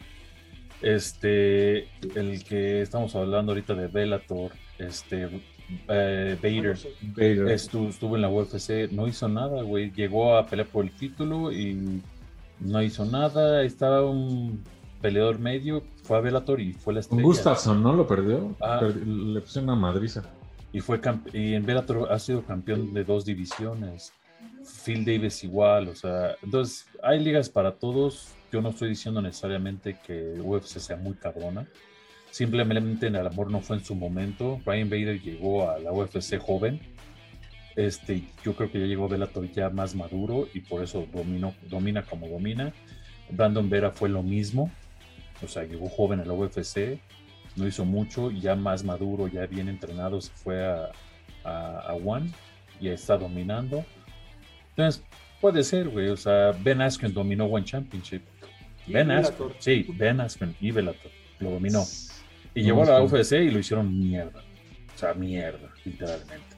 Este, el que estamos hablando ahorita de Bellator, este, eh, Bader, Vader. estuvo, estuvo en la UFC, no hizo nada, güey. Llegó a pelear por el título y no hizo nada. Estaba un peleador medio, fue a Bellator y fue la Con estrella. Gustafsson, ¿no? Lo perdió. Ah. Perdi- le pusieron una madriza. Y fue y en Bellator ha sido campeón de dos divisiones. Phil Davis igual, o sea, entonces hay ligas para todos. Yo no estoy diciendo necesariamente que UFC sea muy cabrona. Simplemente el amor no fue en su momento. Ryan Bader llegó a la UFC joven. Este, yo creo que ya llegó Bellator ya más maduro y por eso dominó, domina como domina. Brandon Vera fue lo mismo. O sea, llegó joven a la UFC, no hizo mucho, y ya más maduro, ya bien entrenado, se fue a, a, a One y está dominando. Entonces, puede ser, güey. O sea, Ben Askren dominó One Championship. Ben. Askren, sí, Ben Askren y Bellator lo dominó. Y llegó a la. UFC y lo hicieron mierda. O sea, mierda, literalmente.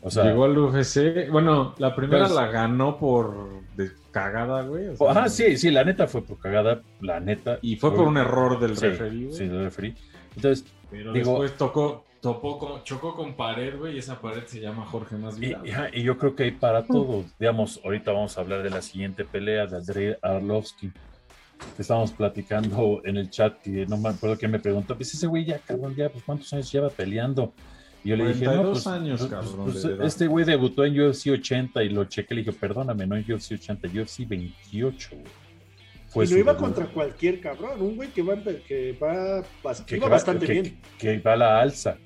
O sea, Llegó al UFC. Bueno, la primera Pues- la ganó por de cagada, güey. o sea, ajá, sí, sí, la neta fue por cagada, la neta. Y fue por un error del Sí, referee, güey. Sí, del referee. Entonces, Pero digo- después tocó, topó con, chocó con pared, güey, y esa pared se llama Jorge Y, Masvidal. y- yo creo que hay para todo. Digamos, ahorita vamos a hablar de la siguiente pelea de Andrei Arlovsky. Que estábamos platicando en el chat y no me acuerdo quién me preguntó, pues ese güey ya, cabrón, ya, pues cuántos años lleva peleando. Y yo le dije, no, 42 pues, años, pues, cabrón, pues, este güey debutó en UFC 80 y lo chequé, le dije, perdóname, no en UFC 80, UFC 28, güey. Fue y no su iba debut. contra cualquier cabrón, un güey que va, que va, bas- que, iba que va- bastante que- bien. que va a la alza,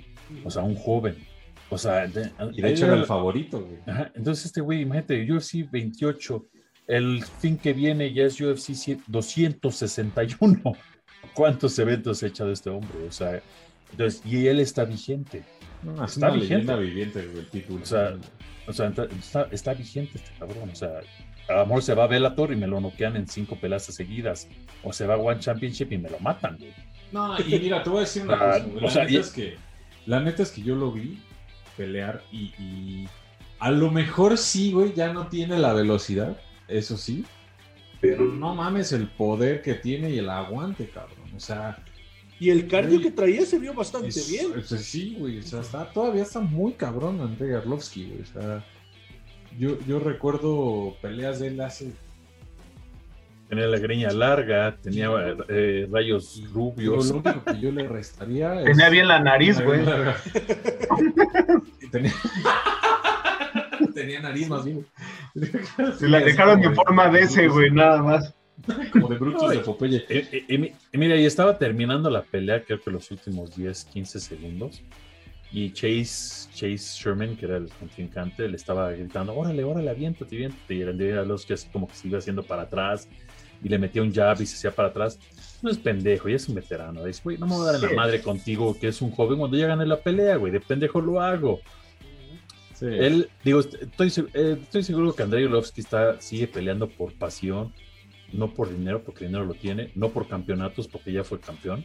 o sea, un joven. O sea, de- Y de hecho era el favorito, güey. Ajá, Entonces este güey, imagínate, UFC 28, el fin que viene ya es UFC 100 261. ¿Cuántos eventos ha echado este hombre? O sea, entonces, y él está vigente. No, es Está vigente. viviente, el título. O sea, O sea, está, está vigente este cabrón. O sea, a lo mejor se va a Bellator y me lo noquean en cinco peleas seguidas. O se va a One Championship y me lo matan, güey. No, y mira, te voy a decir una Ah, cosa, o La, sea, neta y- es que, la neta es que yo lo vi pelear y, y a lo mejor sí, güey, ya no tiene la velocidad, eso sí. Pero no mames el poder que tiene y el aguante, cabrón. O sea, Y el cardio Güey, que traía se vio bastante es- bien. sí, güey. O sea, está, todavía está muy cabrón Andrei Arlovsky, güey. O sea, yo, yo recuerdo peleas de él hace Tenía la greña larga, tenía eh, rayos Yo rubios. lo único que yo le restaría es. Tenía bien la nariz, güey. tenía... tenía nariz más bien. Se la dejaron en forma de ese, güey, nada más. Como de Brutus de Popeye. Y, y- y mi- y mira, y estaba terminando la pelea, creo que los últimos 10, 15 segundos. Y Chase, Chase Sherman, que era el contrincante, le estaba gritando: Órale, órale, aviéntate, aviéntate. Y el de los que como que se iba haciendo para atrás y le metía un jab y se hacía para atrás. No es pendejo, ya es un veterano. Dice, güey, no me voy a dar en Sí. la madre contigo, que es un joven cuando ya gané la pelea, güey. De pendejo lo hago. Sí. Él, digo, estoy, eh, estoy seguro que Andrei Orlovsky está, sigue peleando por pasión, no por dinero, porque dinero lo tiene, no por campeonatos, porque ya fue campeón.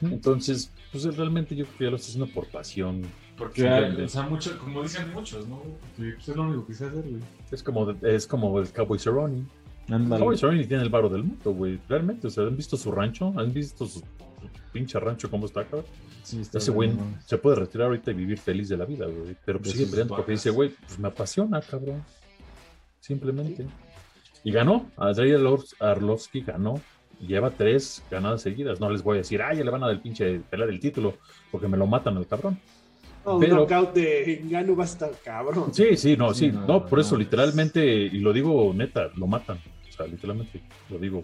Entonces, pues realmente yo creo que ya lo está haciendo por pasión. Porque, Simplemente. o sea, mucho, como dicen muchos, ¿no? Pues, es lo único que sé hacer, güey. Es como, es como el Cowboy Cerrone. Cowboy Cerrone tiene el varo del mundo, güey. Realmente, o sea, ¿han visto su rancho? ¿Han visto su, su pinche rancho cómo está, cabrón? Sí, está Ese güey se puede retirar ahorita y vivir feliz de la vida, güey. Pero pues sigue peleando porque dice, güey, pues me apasiona, cabrón. Simplemente. Y ganó. Andrei Arlovs- Arlovsky ganó. Lleva tres ganadas seguidas. No les voy a decir, ay, ya le van a dar el pinche pelear el título porque me lo matan al cabrón. No, un knockout de Ngannou va a estar cabrón. Sí, sí, no, sí. Sí, no, no, por eso no. literalmente, y lo digo neta, lo matan. O sea, literalmente, lo digo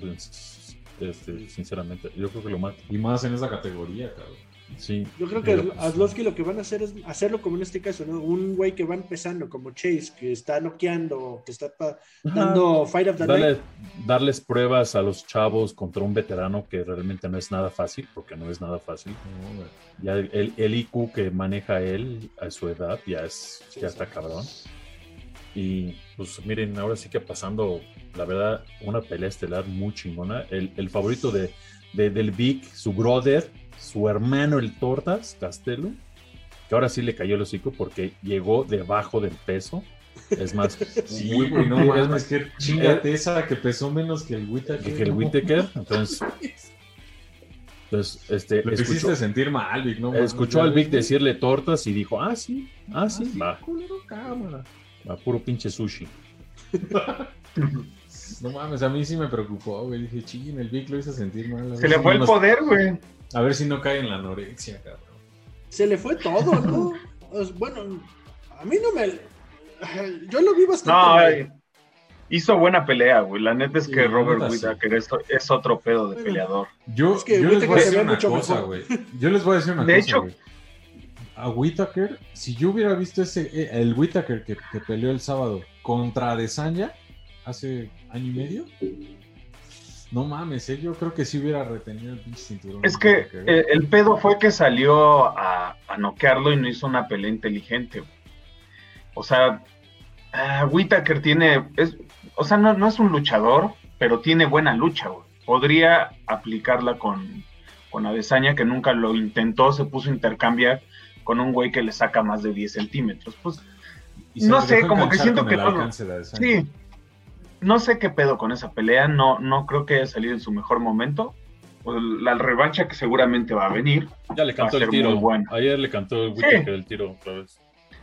este, sinceramente. Yo creo que lo matan. Y más en esa categoría, cabrón. Sí. Yo creo que pero, pues, Arlovsky lo que van a hacer es hacerlo como en este caso, ¿no? Un güey que va empezando como Chase, que está noqueando, que está pa- ajá. dando Fight of the Darle- Night. darles pruebas a los chavos contra un veterano que realmente no es nada fácil, porque no es nada fácil. No. Ya el, el IQ que maneja él a su edad ya es Sí, ya sí. está cabrón. Y pues miren, ahora sí que pasando, la verdad, una pelea estelar muy chingona. El, el favorito de, de- del Vic, su brother, su hermano el Tortas, Castelo, que ahora sí le cayó el hocico porque llegó debajo del peso. Es más, Sí, muy- no es más que chingate esa que pesó menos que el Whittaker. que el Whittaker. Entonces, entonces este, Lo escuchó, hiciste sentir mal, Vic, ¿no? escuchó al Vic decirle tortas y dijo, ah, sí, ah, sí, va, culero, cámara. Va, puro pinche sushi. No mames, a mí sí me preocupó, güey. Dije, ching, el Vic lo hizo sentir mal. a Se le fue el nos- poder, güey. A ver si no cae en la anorexia, cabrón. Se le fue todo, ¿no? Pues, bueno, a mí no me. Yo lo vi bastante. No, ay, hizo buena pelea, güey. La neta es Sí, que Robert. Whittaker es, es otro pedo de Bueno. peleador. Yo, Es que yo les voy a decir una mucho cosa, güey. Yo les voy a decir una De cosa, hecho- güey. A Whittaker, si yo hubiera visto ese, eh, el Whittaker que, que peleó el sábado contra Adesanya hace año y medio, no mames, eh, yo creo que sí hubiera retenido el pinche cinturón. Es que eh, el pedo fue que salió a, a noquearlo y no hizo una pelea inteligente. güey. O sea, ah, Whittaker tiene, es, o sea, no, no es un luchador, pero tiene buena lucha, güey. Podría aplicarla con, con Adesanya, que nunca lo intentó, se puso a intercambiar con un güey que le saca más de 10 centímetros. Pues no sé, como que siento que Adesanya. sí, no sé qué pedo con esa pelea, no, no creo que haya salido en su mejor momento. pues, la revancha que seguramente va a venir. Ya le cantó el tiro. bueno. Ayer le cantó el Whittaker el tiro otra vez.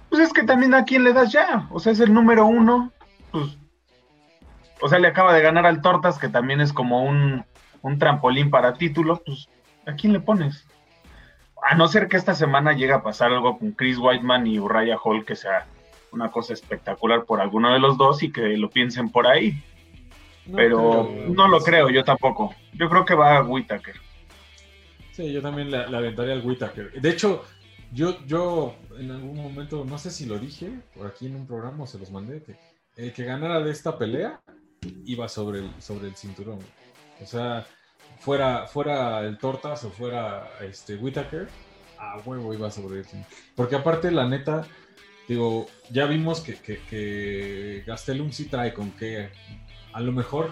Pues es que también a quién le das ya. O sea, es el número uno. Pues, o sea, le acaba de ganar al Tortas, que también es como un, un trampolín para título. Pues, ¿a quién le pones? A no ser que esta semana llegue a pasar algo con Chris Whiteman y Uriah Hall, que sea una cosa espectacular por alguno de los dos y que lo piensen por ahí. Pero creo. no lo creo, yo tampoco. Yo creo que va a Whitaker. Sí, yo también le, le aventaría al Whittaker. De hecho, yo, yo en algún momento, no sé si lo dije por aquí en un programa o se los mandé, que el que ganara de esta pelea iba sobre el, sobre el cinturón. O sea, fuera, fuera el Tortas o fuera este Whittaker, a huevo iba sobre el cinturón. Porque aparte, la neta, digo, ya vimos que, que, que Gastelum sí trae con que a lo mejor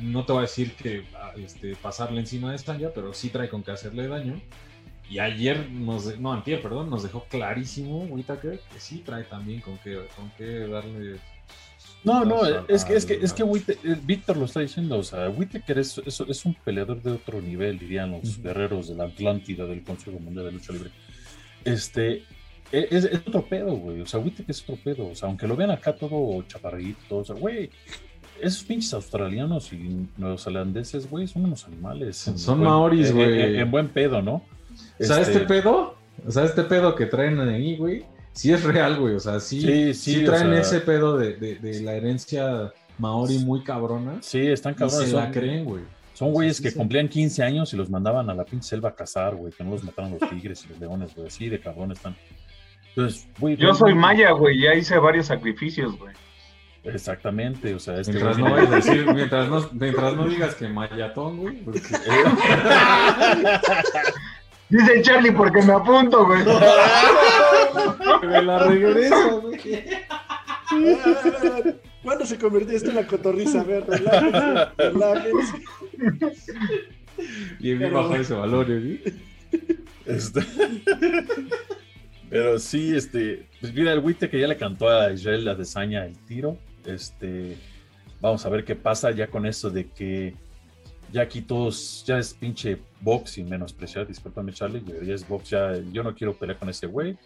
no te voy a decir que ah, este, pasarle encima de Stanja, pero sí trae con qué hacerle daño. Y ayer, nos no, antier, perdón, nos dejó clarísimo Whittaker que sí trae también con qué, con qué darle... No, no, a- es que, es que, es que eh, Víctor lo está diciendo, o sea, Whittaker es, es, es un peleador de otro nivel, dirían los guerreros de la Atlántida del Consejo Mundial de Lucha Libre. Este, e- es, es otro pedo, güey, o sea, Whittaker es otro pedo, o sea, aunque lo vean acá todo chaparrito, o sea, güey, esos pinches australianos y neozelandeses, güey, son unos animales. Son- buen- maoris, en- güey. En, en buen pedo, ¿no? O sea, este Este, pedo, o sea, este pedo que traen ahí, güey, sí es real, güey. O sea, sí, Sí, sí, sí, o traen sea- ese pedo de, de- de la herencia maori muy cabrona. Sí, están Y cabrones. se son- la creen, güey. Son güeyes Sí, que sí. cumplían 15 años y los mandaban a la pinche selva a cazar, güey, que no los mataran los tigres y los leones, güey, así de cabrón están. Entonces, güey. Yo soy maya, güey, ya hice varios sacrificios, güey. Exactamente, o sea, este Mientras no vayas a decir, mientras no, mientras no digas que mayatón, güey. porque- Dice Charlie porque me apunto, güey. Me la regresa, güey. ¿Cuándo se convirtió esto en la cotorriza? A ver, relájense, bien Pero- bajo ese valor, ¿eh. Este- Pero sí, este, pues mira, el Witte que ya le cantó a Israel la desaña el tiro. Este, vamos a ver qué pasa ya con esto de que ya aquí todos, ya es pinche box y menospreciar, discúlpame Charlie, ya es box, ya, yo no quiero pelear con ese güey.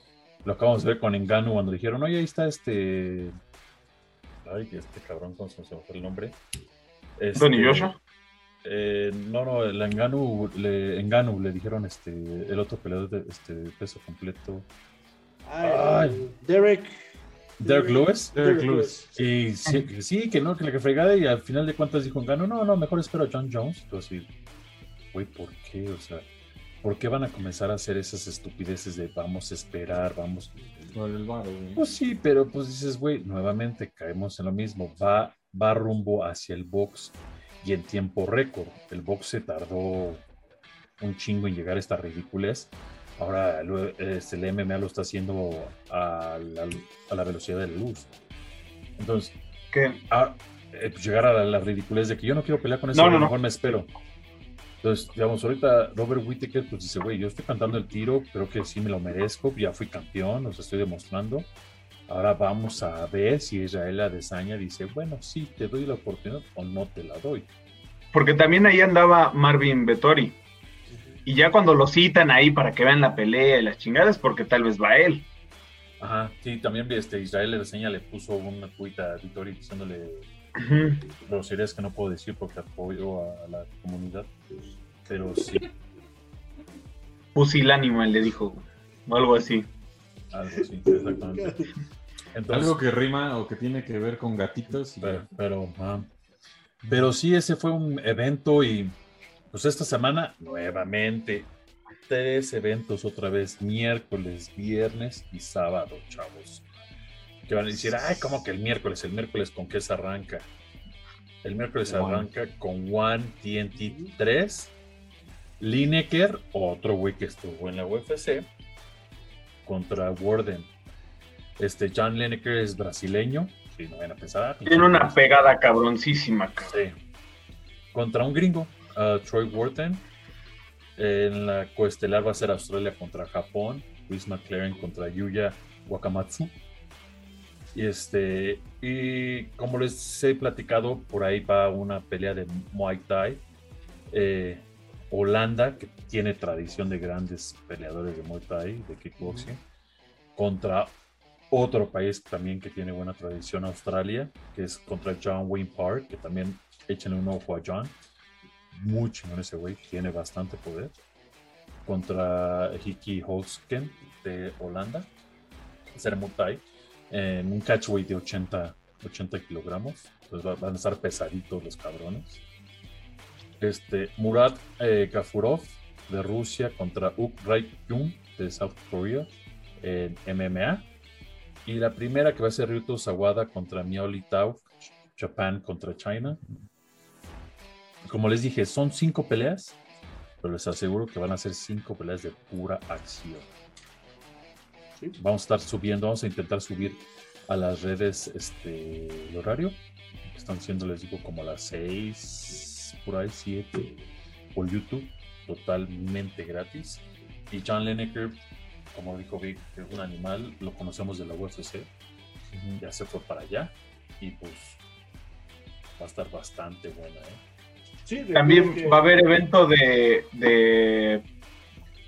Lo acabamos de ver con Engano cuando dijeron, oye, ahí está este, ay, este cabrón, ¿cómo se me fue el nombre? Este, Tony Joshua. eh, no, no, el Enganu le, Enganu le dijeron este, el otro peleador de este peso completo. Ay, Ay. Derek. Derek Lewis. Derek Lewis. Y sí, que sí, que no, que la que fregada, y al final de cuentas dijo Engano, no, no, mejor espero a John Jones. Entonces, güey, ¿por qué? O sea, ¿por qué van a comenzar a hacer esas estupideces de vamos a esperar, vamos? Por el güey. Pues sí, pero pues dices, güey, nuevamente caemos en lo mismo. Va, va rumbo hacia el box y en tiempo récord. El box se tardó un chingo en llegar a esta ridiculez. Ahora lo- el MMA lo está haciendo a la, a la velocidad de la luz. Entonces, ¿Qué? a- eh, pues llegar a la, la ridiculez de que yo no quiero pelear con eso, No, a no, lo no. mejor me espero. Entonces, digamos, ahorita Robert Whittaker pues dice, güey, yo estoy cantando el tiro, creo que sí me lo merezco, ya fui campeón, os estoy demostrando. Ahora vamos a ver si Israel Adesanya dice, bueno, sí, te doy la oportunidad o no te la doy. Porque también ahí andaba Marvin Vettori. Y ya cuando lo citan ahí para que vean la pelea y las chingadas, porque tal vez va él. Ajá, sí, también este, Israel Adesanya le puso una tuita a Vittori diciéndole Ujú. groserías que no puedo decir porque apoyo a la comunidad. Pero sí, Pusilánime le dijo, o algo así. algo así, exactamente. Entonces, Algo que rima o que tiene que ver con gatitos. y- Pero, pero, ah, pero sí, ese fue un evento y pues esta semana nuevamente tres eventos otra vez, miércoles, viernes y sábado, chavos. Que van a decir, ay, ¿cómo que el miércoles? El miércoles con qué se arranca. El miércoles One. arranca con One TNT 3, Lineker, otro güey que estuvo en la UFC, contra Warden. Este John Lineker es brasileño, si no van a pensar. Tiene una pegada cabroncísima, cabrón. Sí. Contra un gringo, Troy Wharton. En la coestelar va a ser Australia contra Japón. Chris McLaren contra Yuya Wakamatsu. Y este, y como les he platicado, por ahí va una pelea de Muay Thai. Eh, Holanda, que tiene tradición de grandes peleadores de Muay Thai, de kickboxing, contra otro país también que tiene buena tradición, Australia, que es contra John Wayne Park, que también échenle un ojo a John. Muy chingón ese güey, tiene bastante poder. Contra Hiki Holsken de Holanda, ser Muay Thai, en un catchweight de 80, 80 kilogramos. Va- van a estar pesaditos los cabrones. Este, Murat eh, Gafurov de Rusia contra Uk Raik Jung de South Korea en MMA. Y la primera que va a ser Ryuto Sawada contra Miaoli Tao, Japan contra China. Como les dije, son cinco peleas, pero les aseguro que van a ser cinco peleas de pura acción. Sí. Vamos a estar subiendo, vamos a intentar subir a las redes este, el horario. Están siendo, les digo, como a las 6, por ahí 7, por YouTube, totalmente gratis. Y John Lineker, como dijo Vic, es un animal, lo conocemos de la UFC, ya se fue para allá y pues va a estar bastante buena. ¿eh? Sí, También que- va a haber evento de, de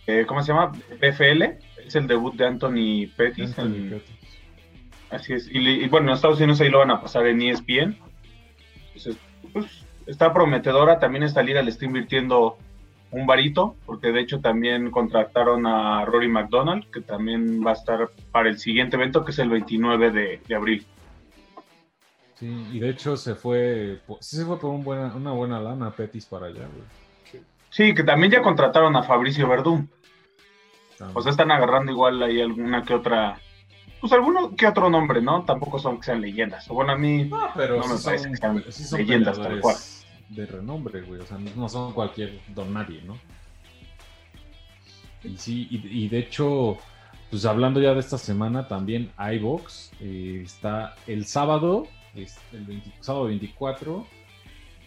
eh, ¿cómo se llama? PFL. Es el debut de Anthony Pettis. Anthony en- Pettis. así es. Y, le- y bueno, en Estados Unidos ahí lo van a pasar en E ESPN. Entonces, pues, está prometedora. También esta liga le está invirtiendo un varito, porque de hecho también contrataron a Rory McDonald, que también va a estar para el siguiente evento, que es el 29 de, de abril. Sí, y de hecho se fue, sí se fue por un buena, una buena lana Petis para allá, güey. Sí, que también ya contrataron a Fabricio Verdún. También. O sea, están agarrando igual ahí alguna que otra. Pues alguno que otro nombre, ¿no? Tampoco son que sean leyendas. O bueno, a mí. No, pero no sí me parece que sean sí son leyendas, tal peleadores de renombre, güey. O sea, no son cualquier don nadie, ¿no? Y sí, y, y de hecho, pues hablando ya de esta semana, también iVox eh, está el sábado, el 20 sábado 24,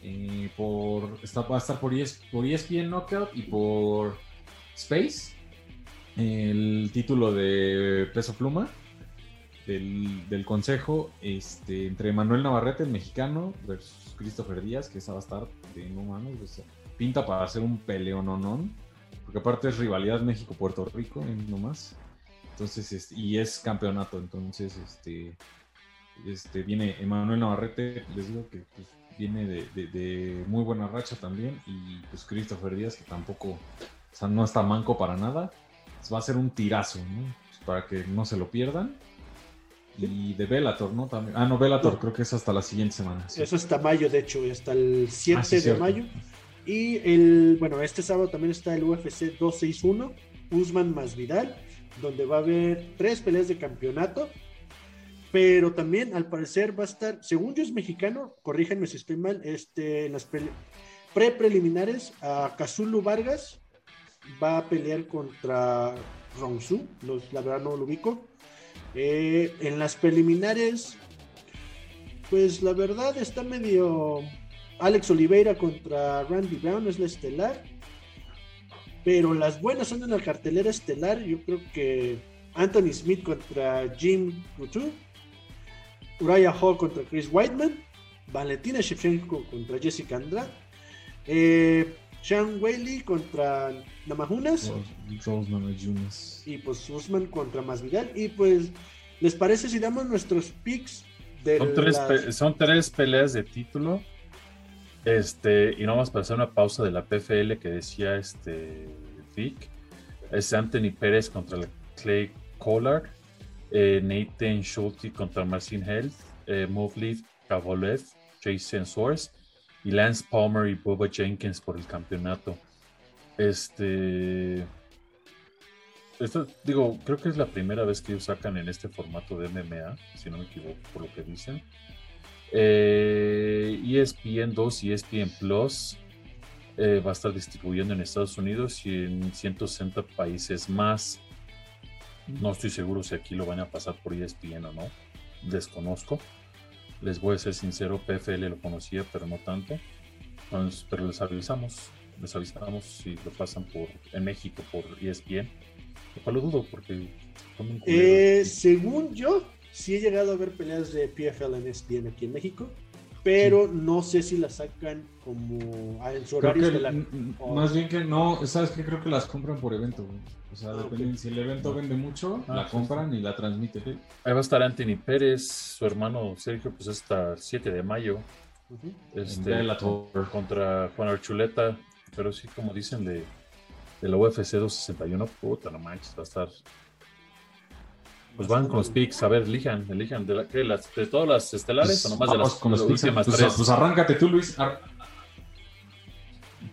eh, por, va a estar por, ES por E ESPN Knockout y por Space, el título de peso pluma del, del consejo este, entre Manuel Navarrete, el mexicano, versus Christopher Díaz, que esa va a estar de o sea, pinta para hacer un peleononón, porque aparte es rivalidad México-Puerto Rico, eh, nomás. Entonces, y es campeonato, entonces, este, este, viene Emanuel Navarrete, les digo que pues, viene de, de- de muy buena racha también, y pues Christopher Díaz, que tampoco, o sea, no está manco para nada, va a ser un tirazo, ¿no? Pues, para que no se lo pierdan. Y de Bellator, ¿no? También. Ah, no, Bellator, No. creo que es hasta la siguiente semana. sí. Eso hasta mayo, de hecho, hasta el 7 Ah, sí, de cierto. mayo. Y el, bueno, este sábado también está el UFC 261, Usman más Vidal, donde va a haber tres peleas de campeonato. Pero también, al parecer, va a estar, según yo es mexicano, corríjanme si estoy mal, este, en las pre-preliminares, a Kazulu Vargas va a pelear contra Ronsu, no, la verdad no lo ubico. Eh, en las preliminares, pues la verdad está medio. Alex Oliveira contra Randy Brown es la estelar. Pero las buenas son en la cartelera estelar. Yo creo que Anthony Smith contra Jim Couture. Uriah Hall contra Chris Whiteman. Valentina Shevchenko contra Jessica Andrade. Eh, Sean Whaley contra Namajunas. Rose- Rose Namajunas. Y pues Usman contra Masvidal. Y pues, ¿les parece si damos nuestros picks? De Son tres, las- pe- son tres peleas de título. Este, y no vamos a hacer una pausa de la PFL que decía este Vic. Es Anthony Pérez contra Clay Collard. Eh, Nathan Schulte contra Marcin Held. Eh, Movlid Kavolev, Jason Soares. Y Lance Palmer y Boba Jenkins por el campeonato. Este. Esto, digo, creo que es la primera vez que ellos sacan en este formato de MMA, si no me equivoco, por lo que dicen. Eh, ESPN 2 y ESPN Plus eh, va a estar distribuyendo en Estados Unidos y en 160 países más. No estoy seguro si aquí lo van a pasar por ESPN o no. Desconozco. Les voy a ser sincero, PFL lo conocía, pero no tanto. Entonces, pero les avisamos, les avisamos si lo pasan por en México por ESPN. Lo cual lo dudo porque Eh, según yo, sí he llegado a ver peleas de PFL en ESPN aquí en México. Pero no sé si la sacan como ah, en su Creo horario que, estelar. mm, mm, O- más bien que no, ¿sabes qué? Creo que las compran por evento, güey. O sea, Ah, depende- si el evento vende mucho, Ah, la sí, compran y la transmiten. Ahí va a estar Anthony Pérez, su hermano Sergio, pues hasta el 7 de mayo. Ujú. Este, Bellator. contra Juan Archuleta, pero sí, como dicen, de, de la UFC 261, puta, no manches, va a estar. Pues van con los picks, a ver, elijan, elijan, ¿de, la, qué, las, de todas las estelares o nomás de las, con los las picks. últimas pues, tres? pues arráncate tú, Luis. Ar-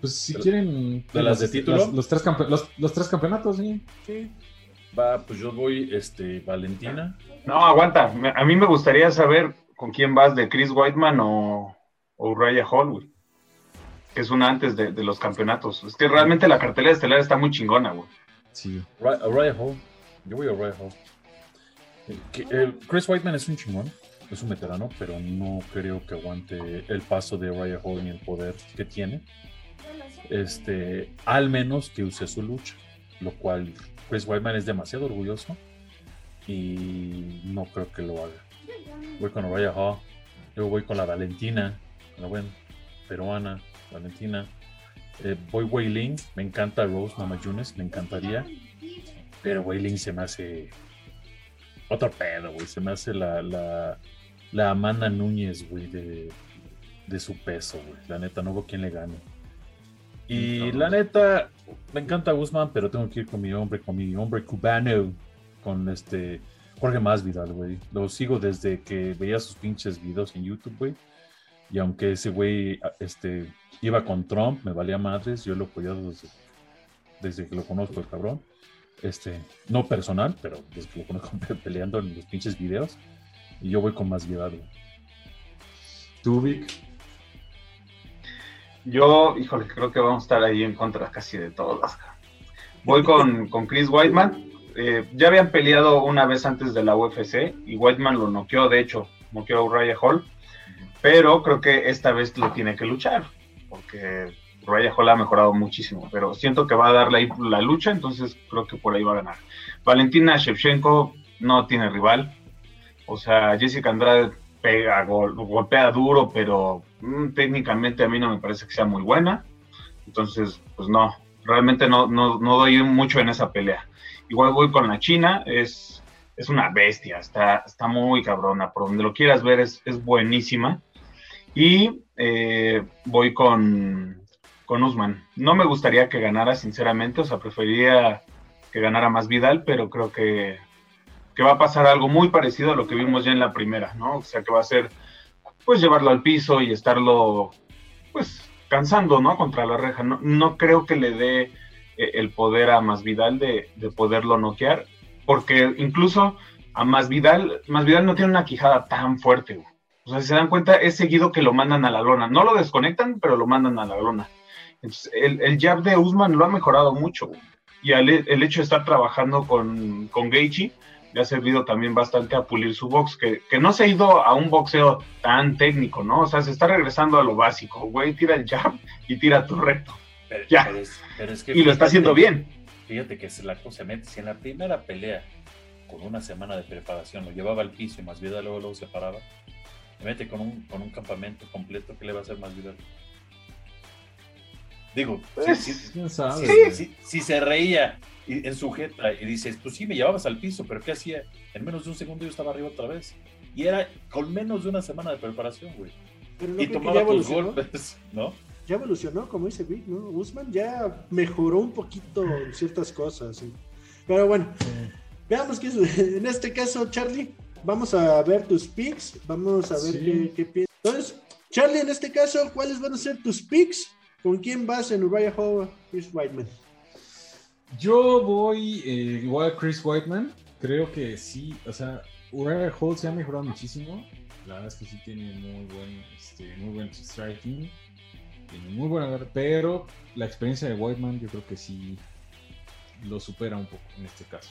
Pues si De- quieren. de las de título? las- los, tres campe- los, los tres campeonatos, sí. Sí. Va, pues yo voy, este, Valentina. No, aguanta. A mí me gustaría saber con quién vas de Chris Whiteman o, o Uriah Hall, güey. Que es una antes de, de los campeonatos. Es que realmente la cartelera estelar está muy chingona, güey. Sí. Uriah Hall. Yo voy a Uriah Hall. Eh, Chris Whiteman es un chingón, es un veterano, pero no creo que aguante el paso de Uriah Hall ni el poder que tiene. Este, al menos que use su lucha, lo cual Chris Whiteman es demasiado orgulloso y no creo que lo haga. Voy con Uriah Hall, luego voy con la Valentina, la buena peruana, Valentina. Eh, voy Wei Ling, me encanta Rose Namajunas, me encantaría. Pero Wei Ling se me hace otro pedo, güey. Se me hace la, la, la Amanda Núñez, güey, de, de su peso, güey. La neta, no veo quién le gane. Y la neta, me encanta Guzmán, pero tengo que ir con mi hombre, con mi hombre cubano, con este Jorge Masvidal, güey. Lo sigo desde que veía sus pinches videos en YouTube, güey. Y aunque ese güey este, iba con Trump, me valía madres, yo lo he apoyado desde, desde que lo conozco, el cabrón. Este, no personal, pero desde que lo conozco peleando en los pinches videos. Y yo voy con más güey. Tú, Vic. Yo, híjole, creo que vamos a estar ahí en contra casi de todas. Voy con, con Chris Whiteman. Eh, ya habían peleado una vez antes de la UFC y Whiteman lo noqueó, de hecho, noqueó a Uriah Hall. Pero creo que esta vez lo tiene que luchar, porque Uriah Hall ha mejorado muchísimo. Pero siento que va a darle ahí la lucha, entonces creo que por ahí va a ganar. Valentina Shevchenko no tiene rival. O sea, Jessica Andrade pega, gol, golpea duro, pero mm, técnicamente a mí no me parece que sea muy buena. Entonces, pues no, realmente no, no, no doy mucho en esa pelea. Igual voy con la China, es, es una bestia, está, está muy cabrona, por donde lo quieras ver es, es buenísima. Y eh, voy con, con Usman. No me gustaría que ganara, sinceramente, o sea, preferiría que ganara más Vidal, pero creo que, que va a pasar algo muy parecido a lo que vimos ya en la primera, ¿no? O sea, que va a ser, pues, llevarlo al piso y estarlo, pues, cansando, ¿no? Contra la reja. No, no creo que le dé eh, el poder a Masvidal de, de poderlo noquear, porque incluso a Masvidal, Masvidal no tiene una quijada tan fuerte. O sea, si se dan cuenta, es seguido que lo mandan a la lona. No lo desconectan, pero lo mandan a la lona. Entonces, el, el jab de Usman lo ha mejorado mucho. Y al- el hecho de estar trabajando con, con Gaethje le ha servido también bastante a pulir su box, que, que no se ha ido a un boxeo tan técnico, ¿no? O sea, se está regresando a lo básico, güey, tira el jab y tira tu recto. Pero, Ya. pero es- pero es que Y lo está haciendo bien. Fíjate que se la cosa mete. Si en la primera pelea, con una semana de preparación, lo llevaba al piso y más vida luego, luego se paraba, se mete con un, con un campamento completo, ¿qué le va a hacer más vida? Digo, Pues, si, si- ¿Quién sabe? si- güey? si- si se reía y- en su jeta y dices, pues sí, me llevabas al piso, pero ¿qué hacía? En menos de un segundo yo estaba arriba otra vez. Y era con menos de una semana de preparación, güey. Pero no y tomaba tus golpes, ¿no? Ya evolucionó, como dice Vic, ¿no? Usman ya mejoró un poquito en ciertas cosas. sí. Pero bueno, veamos qué es. En este caso, Charlie, vamos a ver tus picks. Vamos a ver Sí. qué, qué piensas. Entonces, Charlie, en este caso, ¿cuáles van a ser tus picks? ¿Con quién vas en Uriah Hall, Chris Whiteman? Yo voy eh, igual a Chris Whiteman. Creo que sí, o sea, Uriah Hall se ha mejorado muchísimo. La verdad es que sí tiene muy buen, este, muy buen striking. Tiene muy buena pero la experiencia de Whiteman yo creo que sí lo supera un poco en este caso.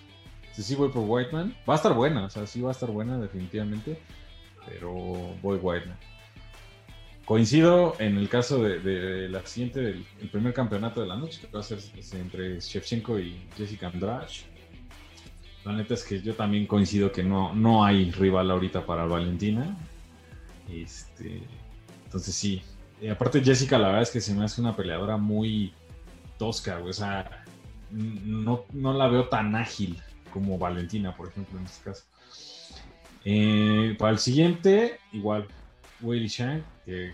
Si sí voy por Whiteman, va a estar buena, o sea, sí va a estar buena definitivamente, pero voy Whiteman. Coincido en el caso de, de del el primer campeonato de la noche, que va a ser entre Shevchenko y Jessica Andrade. La neta es que yo también coincido que no, no hay rival ahorita para Valentina. Este, Entonces sí. Y aparte Jessica, la verdad es que se me hace una peleadora muy tosca, güey. O sea, no, no la veo tan ágil como Valentina, por ejemplo, en este caso. Eh, para el siguiente, igual, Weili Shang, que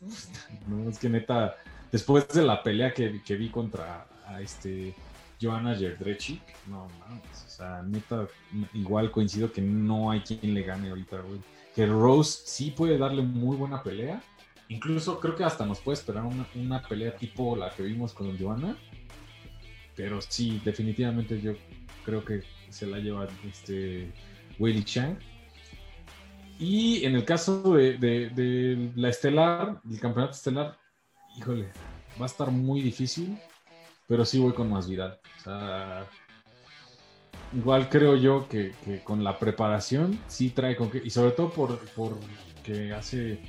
no es que neta, después de la pelea que, que vi contra a este Joanna Jędrzejczyk, no mames, o sea, neta, igual coincido que no hay quien le gane ahorita, güey. Que Rose sí puede darle muy buena pelea, incluso creo que hasta nos puede esperar una, una pelea tipo la que vimos con Joanna, pero sí, definitivamente yo creo que se la lleva este Weili Chang. Y en el caso de, la estelar, el campeonato estelar, híjole, va a estar muy difícil, pero sí voy con Masvidal. O sea, igual creo yo que, con la preparación sí trae con que, y sobre todo por, por que hace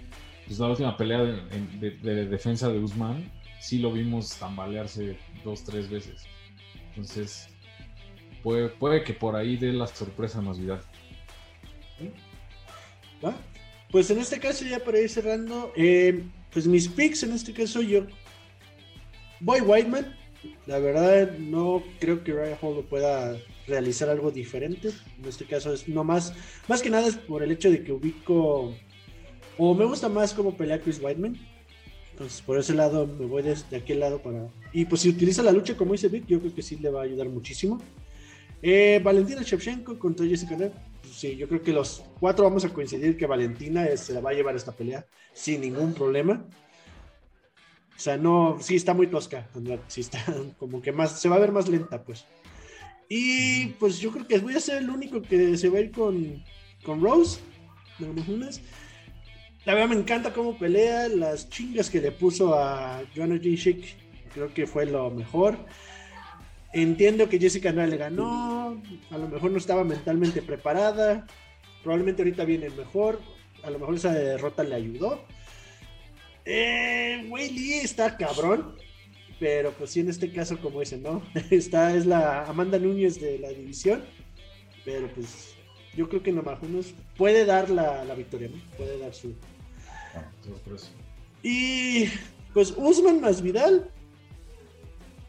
pues, la última pelea de, en- de- de defensa de Usman, sí lo vimos tambalearse dos, tres veces. Entonces, puede, puede que por ahí dé la sorpresa Masvidal. Pues en este caso, ya para ir cerrando, eh, pues mis picks en este caso yo voy Whiteman. La verdad, no creo que Ryan Hall pueda realizar algo diferente. En este caso es no más, más que nada es por el hecho de que ubico o me gusta más cómo pelea Chris Whiteman. Entonces, por ese lado me voy de, de aquel lado para. Y pues si utiliza la lucha como dice Vic, yo creo que sí le va a ayudar muchísimo. Eh, Valentina Shevchenko contra Jessica. Pues sí, yo creo que los cuatro vamos a coincidir que Valentina es- se la va a llevar esta pelea sin ningún problema. O sea, no, sí está muy tosca, sí está como que más, se va a ver más lenta, pues. Y pues yo creo que voy a ser el único que se va a ir con, con Rose, de Amazonas. La verdad me encanta cómo pelea, las chingas que le puso a Joanna Jędrzejczyk, creo que fue lo mejor. Entiendo que Jessica no le ganó, a lo mejor no estaba mentalmente preparada, probablemente ahorita viene mejor, a lo mejor esa derrota le ayudó. Eh, Wei Lee está cabrón, pero pues sí en este caso como dicen, ¿no? Esta es la Amanda Núñez de la división, pero pues yo creo que Namajunas puede dar la, la victoria, ¿no? Puede dar su, y pues Usman más Vidal.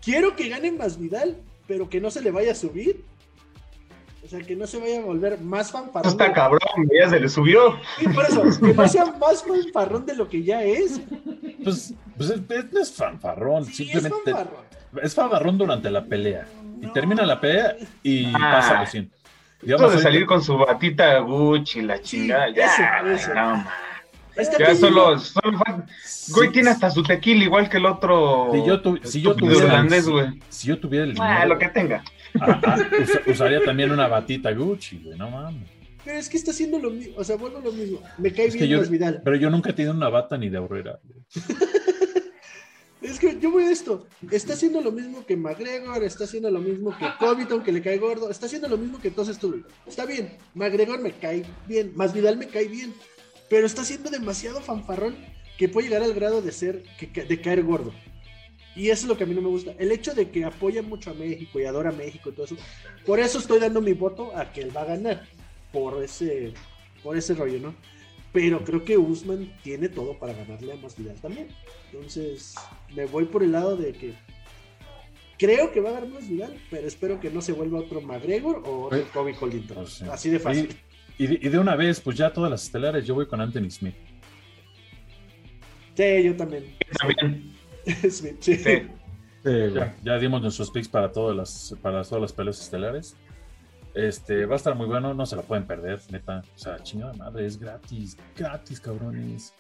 Quiero que gane más Vidal, pero que no se le vaya a subir. O sea, que no se vaya a volver más fanfarrón. Está cabrón, ya se le subió. Sí, por eso, que no sea más fanfarrón de lo que ya es. Pues, pues es, es- no es fanfarrón, Sí, es simplemente fanfarrón. es fanfarrón durante la pelea. Y termina la pelea y Ah. pasa recién. Esto Digamos, de salir con su batita Gucci, la chingada, Sí, ya, eso, eso. no, Está ya solo, solo Güey, Sí, tiene hasta su tequila igual que el otro. Si yo, tu- si yo estúpido tuviera, holandés, güey. si yo tuviera el Ah, dinero, lo que tenga. ah, ah, usa- usaría también una batita Gucci, güey, no mames. Pero es que está haciendo lo mismo. O sea, vuelvo a lo mismo. Me cae Es bien yo- más Vidal. Pero yo nunca he tenido una bata ni de aurrera. Es que yo voy a esto. Está haciendo lo mismo que McGregor, está haciendo lo mismo que Covington, que le cae gordo. Está haciendo lo mismo que todos estos. Está bien. McGregor me cae bien. Más Vidal me cae bien. Pero está siendo demasiado fanfarrón que puede llegar al grado de ser, de caer gordo. Y eso es lo que a mí no me gusta. El hecho de que apoya mucho a México y adora a México y todo eso. Por eso estoy dando mi voto a que él va a ganar. Por ese, por ese rollo, ¿no? Pero creo que Usman tiene todo para ganarle a Masvidal también. Entonces, me voy por el lado de que creo que va a ganar Masvidal, pero espero que no se vuelva otro McGregor o otro Pues, Kobe Covington. pues, sí. Así de fácil. Y de, y de una vez, pues ya todas las estelares, yo voy con Anthony Smith. Sí, yo también. También. Smith, sí. Sí. Sí, güey. Ya, ya dimos nuestros picks para todas las, para todas las peleas estelares. Este, va a estar muy bueno, no se la pueden perder, neta. O sea, chingada madre, es gratis, gratis, cabrones.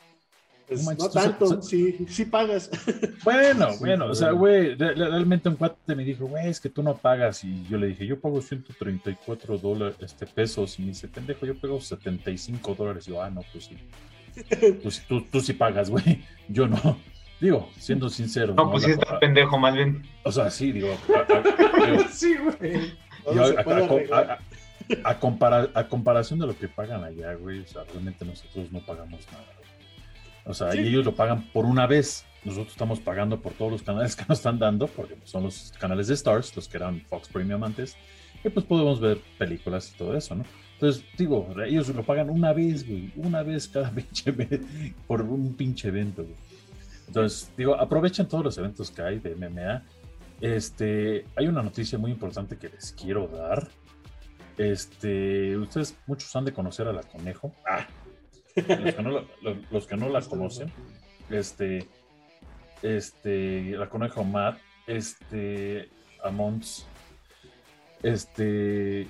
Pues, No manches, tanto, sa- sí, sí pagas. Bueno, Sí, bueno, o sea, güey. güey, re- realmente un cuate me dijo, güey, es que tú no pagas. Y yo le dije, yo pago 134 dólares, este, pesos. Y me dice, pendejo, yo pago 75 dólares. Y yo, ah, no, pues sí. Pues tú, tú sí pagas, güey. Yo no. Digo, siendo sincero. No, pues sí está pendejo, más bien. O sea, sí, digo. a- a- digo, Sí, güey. A, a comparación de lo que pagan allá, güey, o sea, realmente nosotros no pagamos nada. O sea, Sí. y ellos lo pagan por una vez. Nosotros estamos pagando por todos los canales que nos están dando, porque son los canales de Stars, los que eran Fox Premium antes, y pues podemos ver películas y todo eso, ¿no? Entonces, digo, ellos lo pagan una vez, güey, una vez cada pinche mes por un pinche evento, güey. Entonces, digo, aprovechen todos los eventos que hay de MMA. Este, hay una noticia muy importante que les quiero dar. Este, ustedes muchos han de conocer a la Conejo. Ah, los que no la, los, que no conocen. Este, este, la Conejo Matt, este, Amons, este,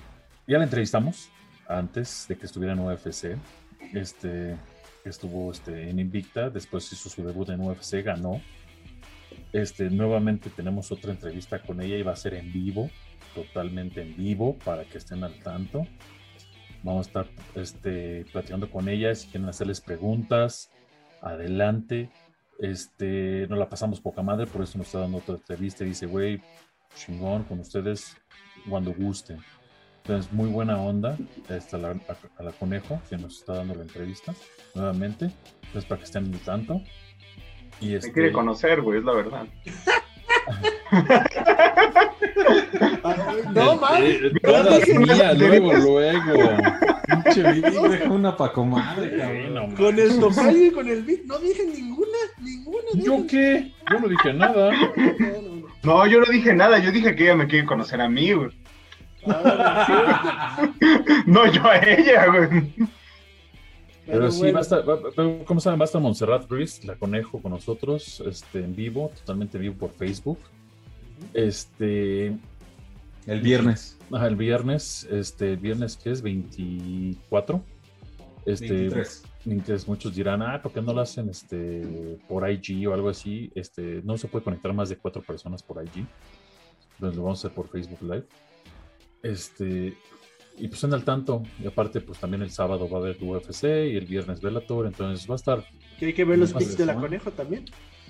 ya la entrevistamos antes de que estuviera en UFC. Este, estuvo este, en Invicta, después hizo su debut en UFC, ganó. Este, nuevamente tenemos otra entrevista con ella y va a ser en vivo, totalmente en vivo, para que estén al tanto. Vamos a estar este, platicando con ella, si quieren hacerles preguntas, adelante. Este, nos la pasamos poca madre, por eso nos está dando otra entrevista dice, güey, chingón con ustedes cuando gusten. Entonces, muy buena onda esta, la, a, la conejo que nos está dando la entrevista nuevamente. Entonces, para que estén al tanto. Y Me este, quiere conocer, güey, es la verdad. No, nada. luego, luego. Pinche Vic, deja una pa' comadre, cabrón. Con mames. el tocayo y con el beat. No dije ninguna, ninguna. ¿Yo qué? Yo no dije nada. No, yo no dije nada, yo dije que ella me quiere conocer a mí, güey. No yo a ella, güey. Pero sí, bueno. va a estar, va- pero, ¿cómo saben? Va a estar Montserrat Ruiz, la conejo con nosotros, este, en vivo, totalmente en vivo por Facebook. Este, El viernes. ajá, el viernes, este, el viernes que es 24. Este, 23. 23, muchos dirán, ah, ¿por qué no lo hacen este, por IG o algo así? Este, no se puede conectar más de cuatro personas por IG. Entonces lo vamos a hacer por Facebook Live. Este, y pues en al tanto. Y aparte, pues también el sábado va a haber UFC y el viernes Bellator. Entonces va a estar, Que hay que ver los pics de la conejo también.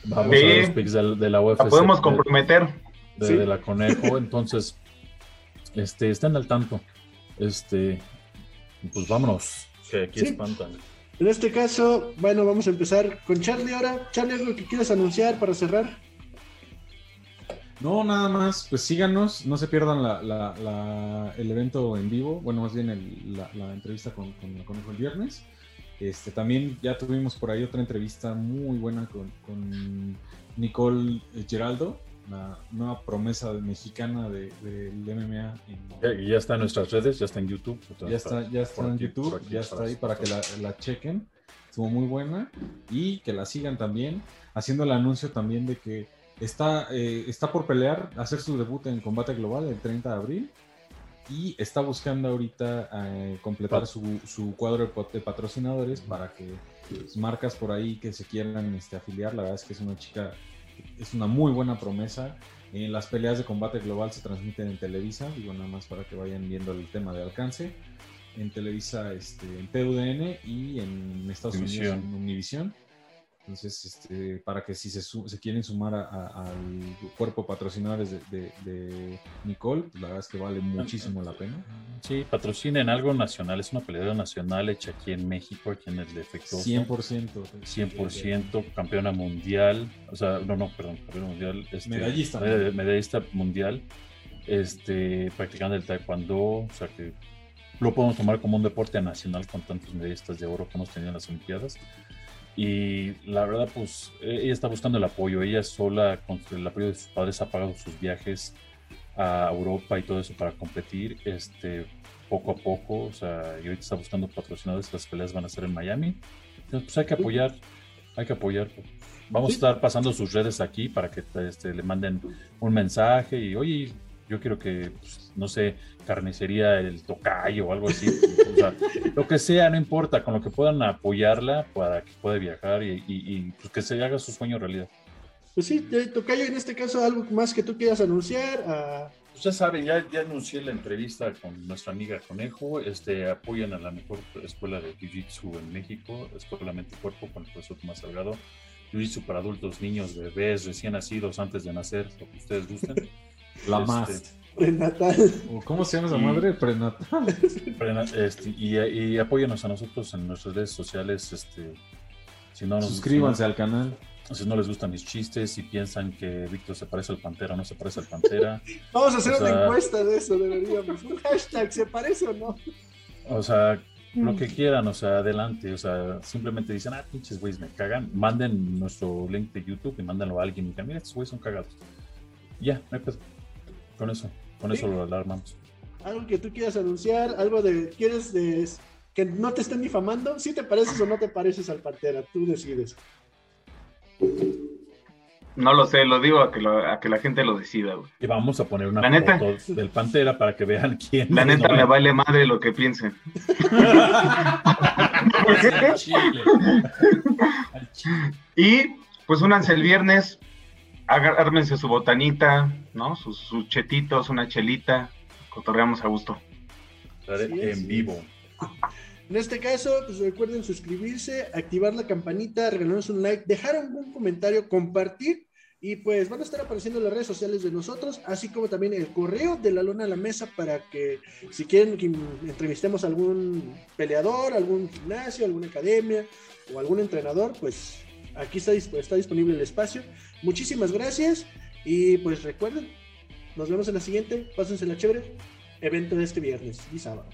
vamos Sí. a ver los picks de, de la UFC. La podemos de- comprometer. De, Sí. de la conejo. Entonces, este, estén al tanto. Este, pues vámonos. Que aquí Sí. espantan. En este caso, bueno, vamos a empezar con Charlie ahora. Charlie, ¿algo que quieras anunciar para cerrar? No, nada más, pues síganos, no se pierdan la, la- la- el evento en vivo, bueno, más bien el- la, la entrevista con, con el Conejo el viernes. Este, también ya tuvimos por ahí otra entrevista muy buena con, con Nicole Geraldo, la nueva promesa mexicana de- del MMA. en- Ya, está en nuestras redes, ya está en YouTube. ya está, ya está en aquí, YouTube, aquí, ya está para- ahí para que la, la chequen. Estuvo muy buena y que la sigan también, haciendo el anuncio también de que está, eh, está por pelear, hacer su debut en Combate Global el 30 de abril y está buscando ahorita eh, completar su, su cuadro de, de patrocinadores para que pues, marcas por ahí que se quieran este, afiliar. La verdad es que es una chica, es una muy buena promesa. En las peleas de combate global se transmiten en Televisa, digo nada más para que vayan viendo el tema de alcance. En Televisa, este, en TUDN y en Estados Unidos Univisión. en Univision. Entonces, este, para que si se, se quieren sumar a- a- al cuerpo patrocinadores de, de- de Nicole, pues la verdad es que vale muchísimo la pena. Sí, patrocinen algo nacional. Es una peleadora nacional hecha aquí en México, aquí en el Defectuoso. 100%. 100% campeona mundial, o sea, no, no, perdón, campeona mundial, este, Medallista. eh, medallista mundial, este, practicando el taekwondo, o sea que lo podemos tomar como un deporte nacional con tantos medallistas de oro que hemos tenido en las Olimpiadas. Y la verdad, pues eh, ella está buscando el apoyo, ella sola, con el apoyo de sus padres, ha pagado sus viajes a Europa y todo eso para competir, este, poco a poco, o sea, y ahorita está buscando patrocinadores, las peleas van a ser en Miami. Entonces, pues hay que apoyar, hay que apoyar. Vamos a estar pasando sus redes aquí para que este, le manden un mensaje y, oye, yo quiero que, pues, no sé, carnicería el tocayo o algo así. o sea, lo que sea, no importa, con lo que puedan apoyarla para que pueda viajar y, y- y, pues, que se haga su sueño realidad. Pues sí, Tocayo, en este caso, algo más que tú quieras anunciar. ah, Pues ya saben, ya, ya anuncié la entrevista con nuestra amiga Conejo. Este, apoyan a la mejor escuela de Jiu-Jitsu en México, Escuela Mente y Cuerpo, con el profesor Tomás Salgado. Jiu-Jitsu para adultos, niños, bebés, recién nacidos, antes de nacer, lo que ustedes gusten. La Este, más. prenatal. ¿O ¿Cómo se llama esa Y- madre? Prenatal. Prena- este, y, y apóyanos a nosotros en nuestras redes sociales. Este, si no nos, Suscríbanse al canal. Si no les gustan mis chistes, si piensan que Víctor se parece al Pantera o no se parece al Pantera. Vamos a hacer O una encuesta de eso, deberíamos. Un hashtag, ¿se parece o no? O sea, lo Mm. que quieran, o sea, adelante. O sea, simplemente dicen, ah, pinches güeyes me cagan. Manden nuestro link de YouTube y mándenlo a alguien y digan, mira, estos güeyes son cagados. Ya, no hay pedo. Con eso, con eso lo alarmamos. Algo que tú quieras anunciar, algo de, ¿quieres de, que no te estén difamando? ¿Sí te pareces o no te pareces al Pantera? Tú decides. No lo sé, lo digo a que, lo- a que la gente lo decida, güey. Y vamos a poner una La neta. foto del Pantera para que vean quién. La neta No, me vale madre lo que piensen. Al chile. Al chile. Y pues únanse el viernes, ármense su botanita, ¿no? Sus, sus chetitos, una chelita, cotorreamos a gusto. en sí. vivo. En este caso, pues recuerden suscribirse, activar la campanita, regalarnos un like, dejar algún comentario, compartir y pues van a estar apareciendo en las redes sociales de nosotros, así como también el correo de la luna a la mesa para que si quieren que entrevistemos a algún peleador, algún gimnasio, alguna academia o algún entrenador, pues aquí está, está disponible el espacio. Muchísimas gracias y pues recuerden, nos vemos en la siguiente. Pásense la chévere. Evento de este viernes y sábado.